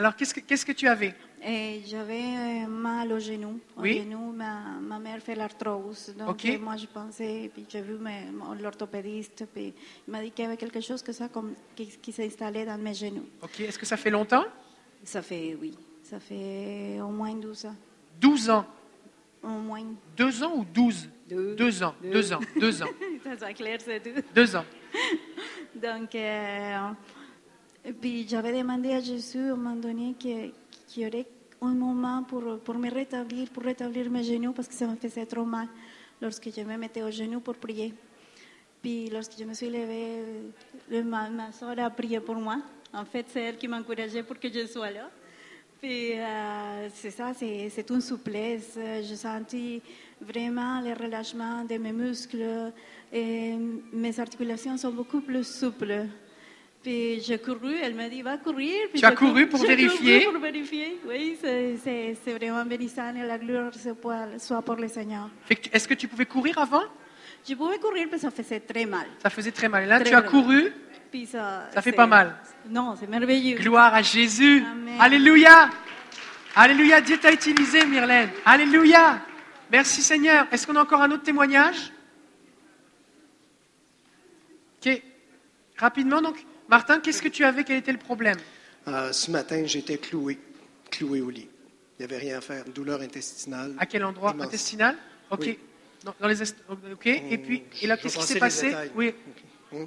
Speaker 1: Alors, qu'est-ce que, qu'est-ce que tu avais?
Speaker 5: Et J'avais euh, mal au genou. Au
Speaker 1: Oui.
Speaker 5: genou, ma, ma mère fait l'arthrose. Donc,
Speaker 1: Ok.
Speaker 5: euh, moi, je pensais, puis j'ai vu mes- mon- l'orthopédiste, puis il m'a dit qu'il y avait quelque chose que ça, comme, qui, qui s'est installé dans mes genoux.
Speaker 1: Ok, est-ce que ça fait longtemps?
Speaker 5: Ça fait, oui, ça fait au moins 12 ans.
Speaker 1: 12 ans.
Speaker 5: Au moins.
Speaker 1: Deux ans ou 12
Speaker 5: Deux.
Speaker 1: Deux ans.
Speaker 5: Deux.
Speaker 1: Deux ans. Deux ans.
Speaker 5: ça, ça clair, c'est tout.
Speaker 1: Deux ans.
Speaker 5: Donc, euh, et puis j'avais demandé à Jésus à un moment donné qu'il y aurait un moment pour, pour me rétablir, pour rétablir mes genoux, parce que ça me faisait trop mal lorsque je me mettais au genou pour prier. Puis lorsque je me suis levée, le- ma, ma soeur a prié pour moi. En fait, c'est elle qui m'a encouragée pour que je sois là. Puis euh, c'est ça, c'est une souplesse. J'ai senti vraiment le relâchement de mes muscles et mes articulations sont beaucoup plus souples. Puis j'ai couru, elle m'a dit va courir. Puis
Speaker 1: Tu as
Speaker 5: couru-
Speaker 1: pour vérifier?
Speaker 5: couru pour vérifier, oui, c'est- vraiment bénissant et la gloire soit- pour le Seigneur.
Speaker 1: Est-ce que tu pouvais courir avant?
Speaker 5: Je pouvais courir, mais ça faisait très mal.
Speaker 1: Ça faisait très mal. Et là,
Speaker 5: Très,
Speaker 1: tu as couru?
Speaker 5: Puis ça,
Speaker 1: Ça fait pas mal.
Speaker 5: Non, c'est merveilleux.
Speaker 1: Gloire à Jésus.
Speaker 5: Amen.
Speaker 1: Alléluia. Alléluia. Dieu t'a utilisé, Myrlène. Alléluia. Merci Seigneur. Est-ce qu'on a encore un autre témoignage? Ok. Rapidement, donc. Martin, qu'est-ce que tu avais? Quel était le problème?
Speaker 6: Euh, ce matin, j'étais cloué, cloué au lit. Il n'y avait rien à faire. Douleur intestinale.
Speaker 1: À quel endroit?
Speaker 6: Immense.
Speaker 1: Intestinal Ok.
Speaker 6: Oui.
Speaker 1: Dans, dans les est- Ok. Et puis, et là, qu'est-ce qui s'est passé?
Speaker 6: détails.
Speaker 1: Oui.
Speaker 6: Hum.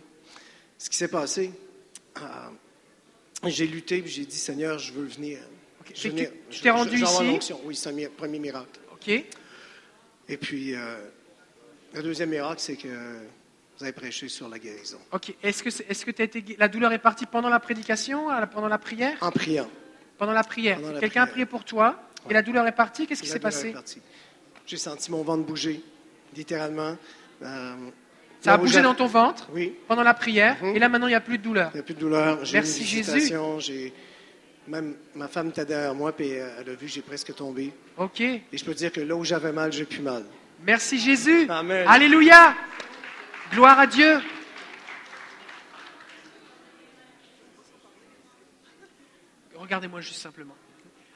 Speaker 6: Ce qui s'est passé, euh, j'ai lutté et j'ai dit Seigneur, je veux venir. Je veux venir.
Speaker 1: tu
Speaker 6: Je-
Speaker 1: t'es rendu
Speaker 6: je
Speaker 1: ici?
Speaker 6: Oui, c'est un mi- premier miracle.
Speaker 1: Ok.
Speaker 6: Et puis, euh, le deuxième miracle, c'est que vous avez prêché sur la guérison.
Speaker 1: Ok. Est-ce que, est-ce été la douleur est partie pendant la prédication, pendant la prière?
Speaker 6: En priant.
Speaker 1: Pendant la prière. Quelqu'un a prié pour toi et la douleur est partie. Qu'est-ce qui s'est passé?
Speaker 6: J'ai senti mon ventre bouger, littéralement. Euh,
Speaker 1: Ça a bougé dans ton ventre
Speaker 6: Oui,
Speaker 1: pendant la prière
Speaker 6: Mhm.
Speaker 1: et là maintenant il n'y a plus de douleur.
Speaker 6: il n'y a plus de douleur.
Speaker 1: Merci,
Speaker 6: une
Speaker 1: Jésus.
Speaker 6: Même ma femme était derrière moi, puis euh, elle a vu que j'ai presque tombé.
Speaker 1: Ok.
Speaker 6: Et je peux dire que là où j'avais mal, j'ai plus mal.
Speaker 1: Merci Jésus.
Speaker 6: Amen.
Speaker 1: Alléluia. Gloire à Dieu. Regardez-moi juste simplement.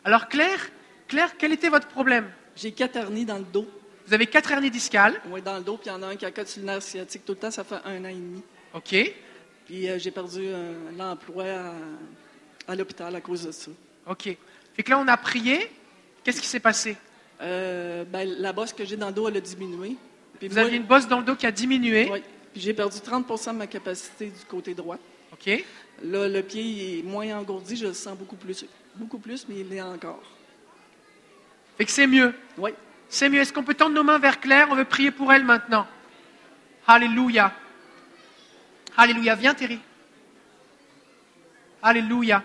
Speaker 1: Alors Claire, Claire, quel était votre problème?
Speaker 7: J'ai quatre hernies dans le dos.
Speaker 1: Vous avez quatre hernies discales.
Speaker 7: Oui, dans le dos, puis il y en a un qui a sur le nerf sciatique tout le temps, ça fait un an et demi.
Speaker 1: Ok.
Speaker 7: Puis euh, j'ai perdu euh, l'emploi à, à l'hôpital à cause de ça.
Speaker 1: Ok. Fait que là on a prié. Qu'est-ce qui s'est passé?
Speaker 7: Euh, ben, la bosse que j'ai dans le dos, elle a diminué. Puis
Speaker 1: Vous
Speaker 7: moi-
Speaker 1: aviez une bosse dans le dos qui a diminué.
Speaker 7: Oui. Puis j'ai perdu 30 de ma capacité du côté droit.
Speaker 1: Ok.
Speaker 7: Là, le pied il est moins engourdi, je le sens beaucoup plus. Beaucoup plus, mais il l'est encore.
Speaker 1: Fait que c'est mieux.
Speaker 7: Oui.
Speaker 1: C'est mieux. Est-ce qu'on peut tendre nos mains vers Claire? On veut prier pour elle maintenant. Alléluia. Alléluia. Viens, Thierry. Alléluia.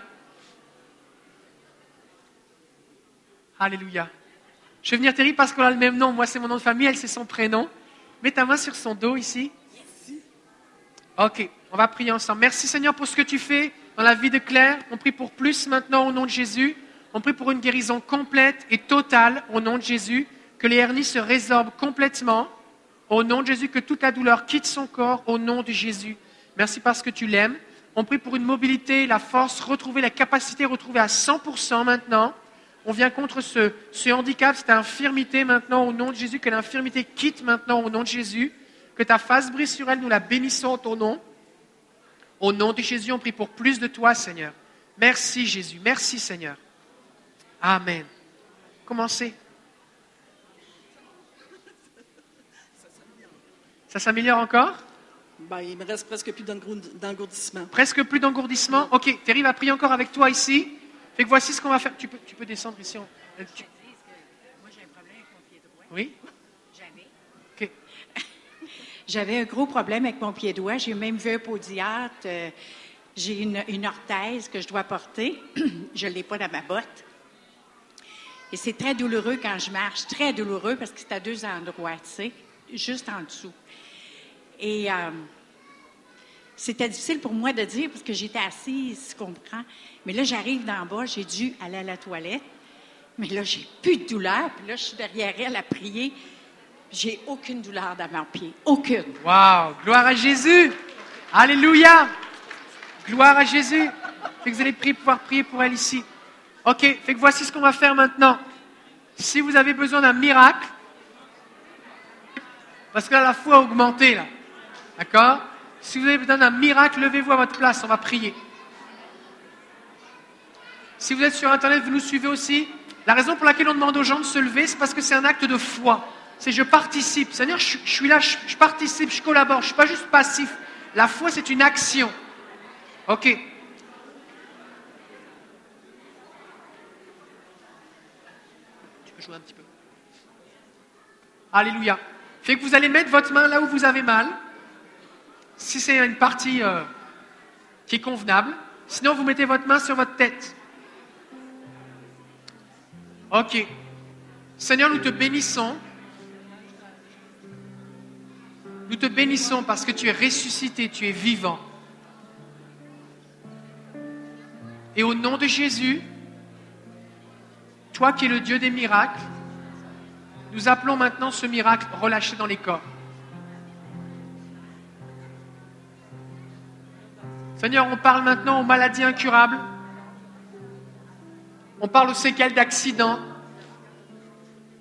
Speaker 1: Alléluia. Je vais venir Terry parce qu'on a le même nom. Moi, c'est mon nom de famille, elle, c'est son prénom. Mets ta main sur son dos ici. Ok, on va prier ensemble. Merci Seigneur pour ce que tu fais dans la vie de Claire. On prie pour plus maintenant au nom de Jésus. On prie pour une guérison complète et totale au nom de Jésus. Que les hernies se résorbent complètement au nom de Jésus. Que toute la douleur quitte son corps au nom de Jésus. Merci parce que tu l'aimes. On prie pour une mobilité, la force, retrouver la capacité retrouvée à 100% maintenant. On vient contre ce, ce handicap, cette infirmité maintenant au nom de Jésus, que l'infirmité quitte maintenant au nom de Jésus, que ta face brise sur elle, nous la bénissons en ton nom. Au nom de Jésus, on prie pour plus de toi, Seigneur. Merci Jésus, merci Seigneur. Amen. Commencez. Ça s'améliore encore?
Speaker 7: Ben, il me reste presque plus d'engour- d'engourdissement.
Speaker 1: Presque plus d'engourdissement? Ok, Terry va prier encore avec toi ici. Fait que voici ce qu'on va faire. Tu peux, tu peux descendre ici. on- tu-
Speaker 8: Moi, j'ai un problème avec mon pied droit.
Speaker 1: Oui?
Speaker 8: J'avais.
Speaker 1: Ok.
Speaker 8: J'avais un gros problème avec mon pied droit. J'ai même vu un podiatre. euh, J'ai une, une orthèse que je dois porter. je ne l'ai pas dans ma botte. Et c'est très douloureux quand je marche. Très douloureux parce que c'est à deux endroits, tu sais, juste en dessous. Et euh, c'était difficile pour moi de dire parce que j'étais assise, tu comprends. Mais là, j'arrive d'en bas, j'ai dû aller à la toilette. Mais là, j'ai plus de douleur. Puis là, je suis derrière elle à prier. J'ai aucune douleur dans mon pied. Aucune.
Speaker 1: Waouh, gloire à Jésus. Alléluia. Gloire à Jésus. Fait que vous allez prier, pouvoir prier pour elle ici. Ok, fait que voici ce qu'on va faire maintenant. Si vous avez besoin d'un miracle, parce que là, la foi a augmenté, là. D'accord? Si vous avez besoin d'un miracle, levez-vous à votre place, on va prier. Si vous êtes sur Internet, vous nous suivez aussi. La raison pour laquelle on demande aux gens de se lever, c'est parce que c'est un acte de foi. C'est je participe. Je, je suis là, je, je participe, je collabore. Je ne suis pas juste passif. La foi, c'est une action. Ok. Tu peux jouer un petit peu. Alléluia. Fait que vous allez mettre votre main là où vous avez mal. Si c'est une partie euh, qui est convenable. Sinon, vous mettez votre main sur votre tête. Ok. Seigneur, nous te bénissons. Nous te bénissons parce que tu es ressuscité, tu es vivant. Et au nom de Jésus, toi qui es le Dieu des miracles, nous appelons maintenant ce miracle relâché dans les corps. Seigneur, on parle maintenant aux maladies incurables. On parle aux séquelles d'accidents.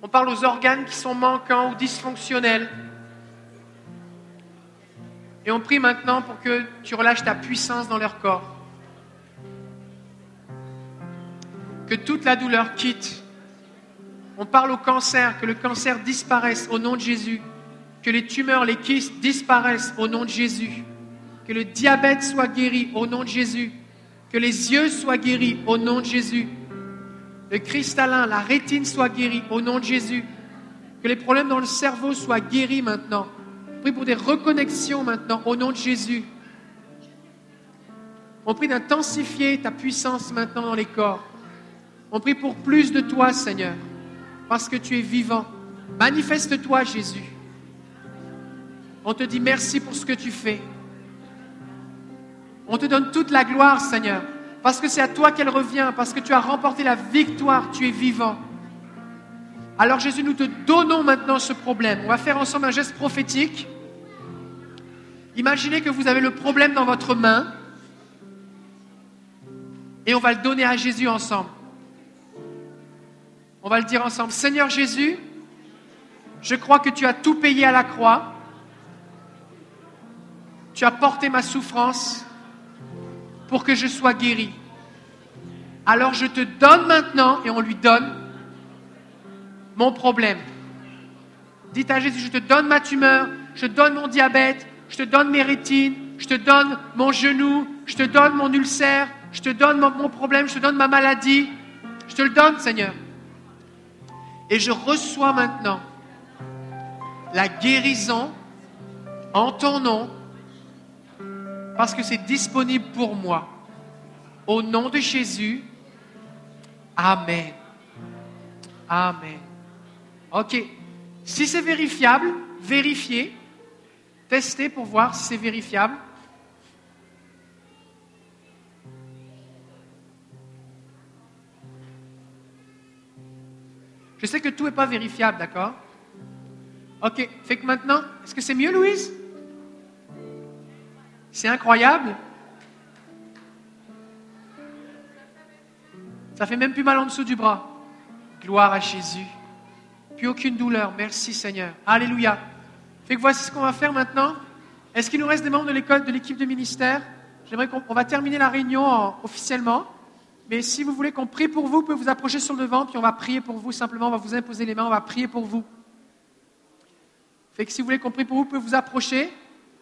Speaker 1: On parle aux organes qui sont manquants ou dysfonctionnels. Et on prie maintenant pour que tu relâches ta puissance dans leur corps. Que toute la douleur quitte. On parle au cancer, que le cancer disparaisse au nom de Jésus. Que les tumeurs, les kystes disparaissent au nom de Jésus. Que le diabète soit guéri au nom de Jésus. Que les yeux soient guéris au nom de Jésus. Le cristallin, la rétine soit guérie au nom de Jésus. Que les problèmes dans le cerveau soient guéris maintenant. On prie pour des reconnexions maintenant au nom de Jésus. On prie d'intensifier ta puissance maintenant dans les corps. On prie pour plus de toi, Seigneur, parce que tu es vivant. Manifeste-toi, Jésus. On te dit merci pour ce que tu fais. On te donne toute la gloire, Seigneur, parce que c'est à toi qu'elle revient, parce que tu as remporté la victoire, tu es vivant. Alors Jésus, nous te donnons maintenant ce problème. On va faire ensemble un geste prophétique. Imaginez que vous avez le problème dans votre main et on va le donner à Jésus ensemble. On va le dire ensemble. Seigneur Jésus, je crois que tu as tout payé à la croix. Tu as porté ma souffrance pour que je sois guéri. Alors je te donne maintenant, et on lui donne, mon problème. Dites à Jésus, je te donne ma tumeur, je donne mon diabète, je te donne mes rétines, je te donne mon genou, je te donne mon ulcère, je te donne mon problème, je te donne ma maladie. Je te le donne, Seigneur. Et je reçois maintenant la guérison en ton nom parce que c'est disponible pour moi. Au nom de Jésus, Amen. Amen. OK. Si c'est vérifiable, vérifiez. Testez pour voir si c'est vérifiable. Je sais que tout n'est pas vérifiable, d'accord? Ok, fait que maintenant, est-ce que c'est mieux, Louise? C'est incroyable. Ça fait même plus mal en dessous du bras. Gloire à Jésus. Plus aucune douleur. Merci Seigneur. Alléluia. Fait que voici ce qu'on va faire maintenant. Est-ce qu'il nous reste des membres de l'école, de l'équipe de ministère? J'aimerais qu'on on va terminer la réunion en- officiellement. Mais si vous voulez qu'on prie pour vous, vous pouvez vous approcher sur le devant, puis on va prier pour vous simplement. On va vous imposer les mains, on va prier pour vous. Fait que si vous voulez qu'on prie pour vous, vous pouvez vous approcher.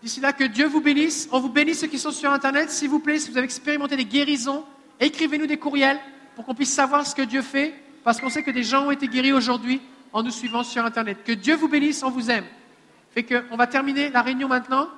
Speaker 1: D'ici là, que Dieu vous bénisse. On vous bénisse ceux qui sont sur Internet. S'il vous plaît, si vous avez expérimenté des guérisons, écrivez-nous des courriels pour qu'on puisse savoir ce que Dieu fait, parce qu'on sait que des gens ont été guéris aujourd'hui en nous suivant sur Internet. Que Dieu vous bénisse, on vous aime. Fait on va terminer la réunion maintenant.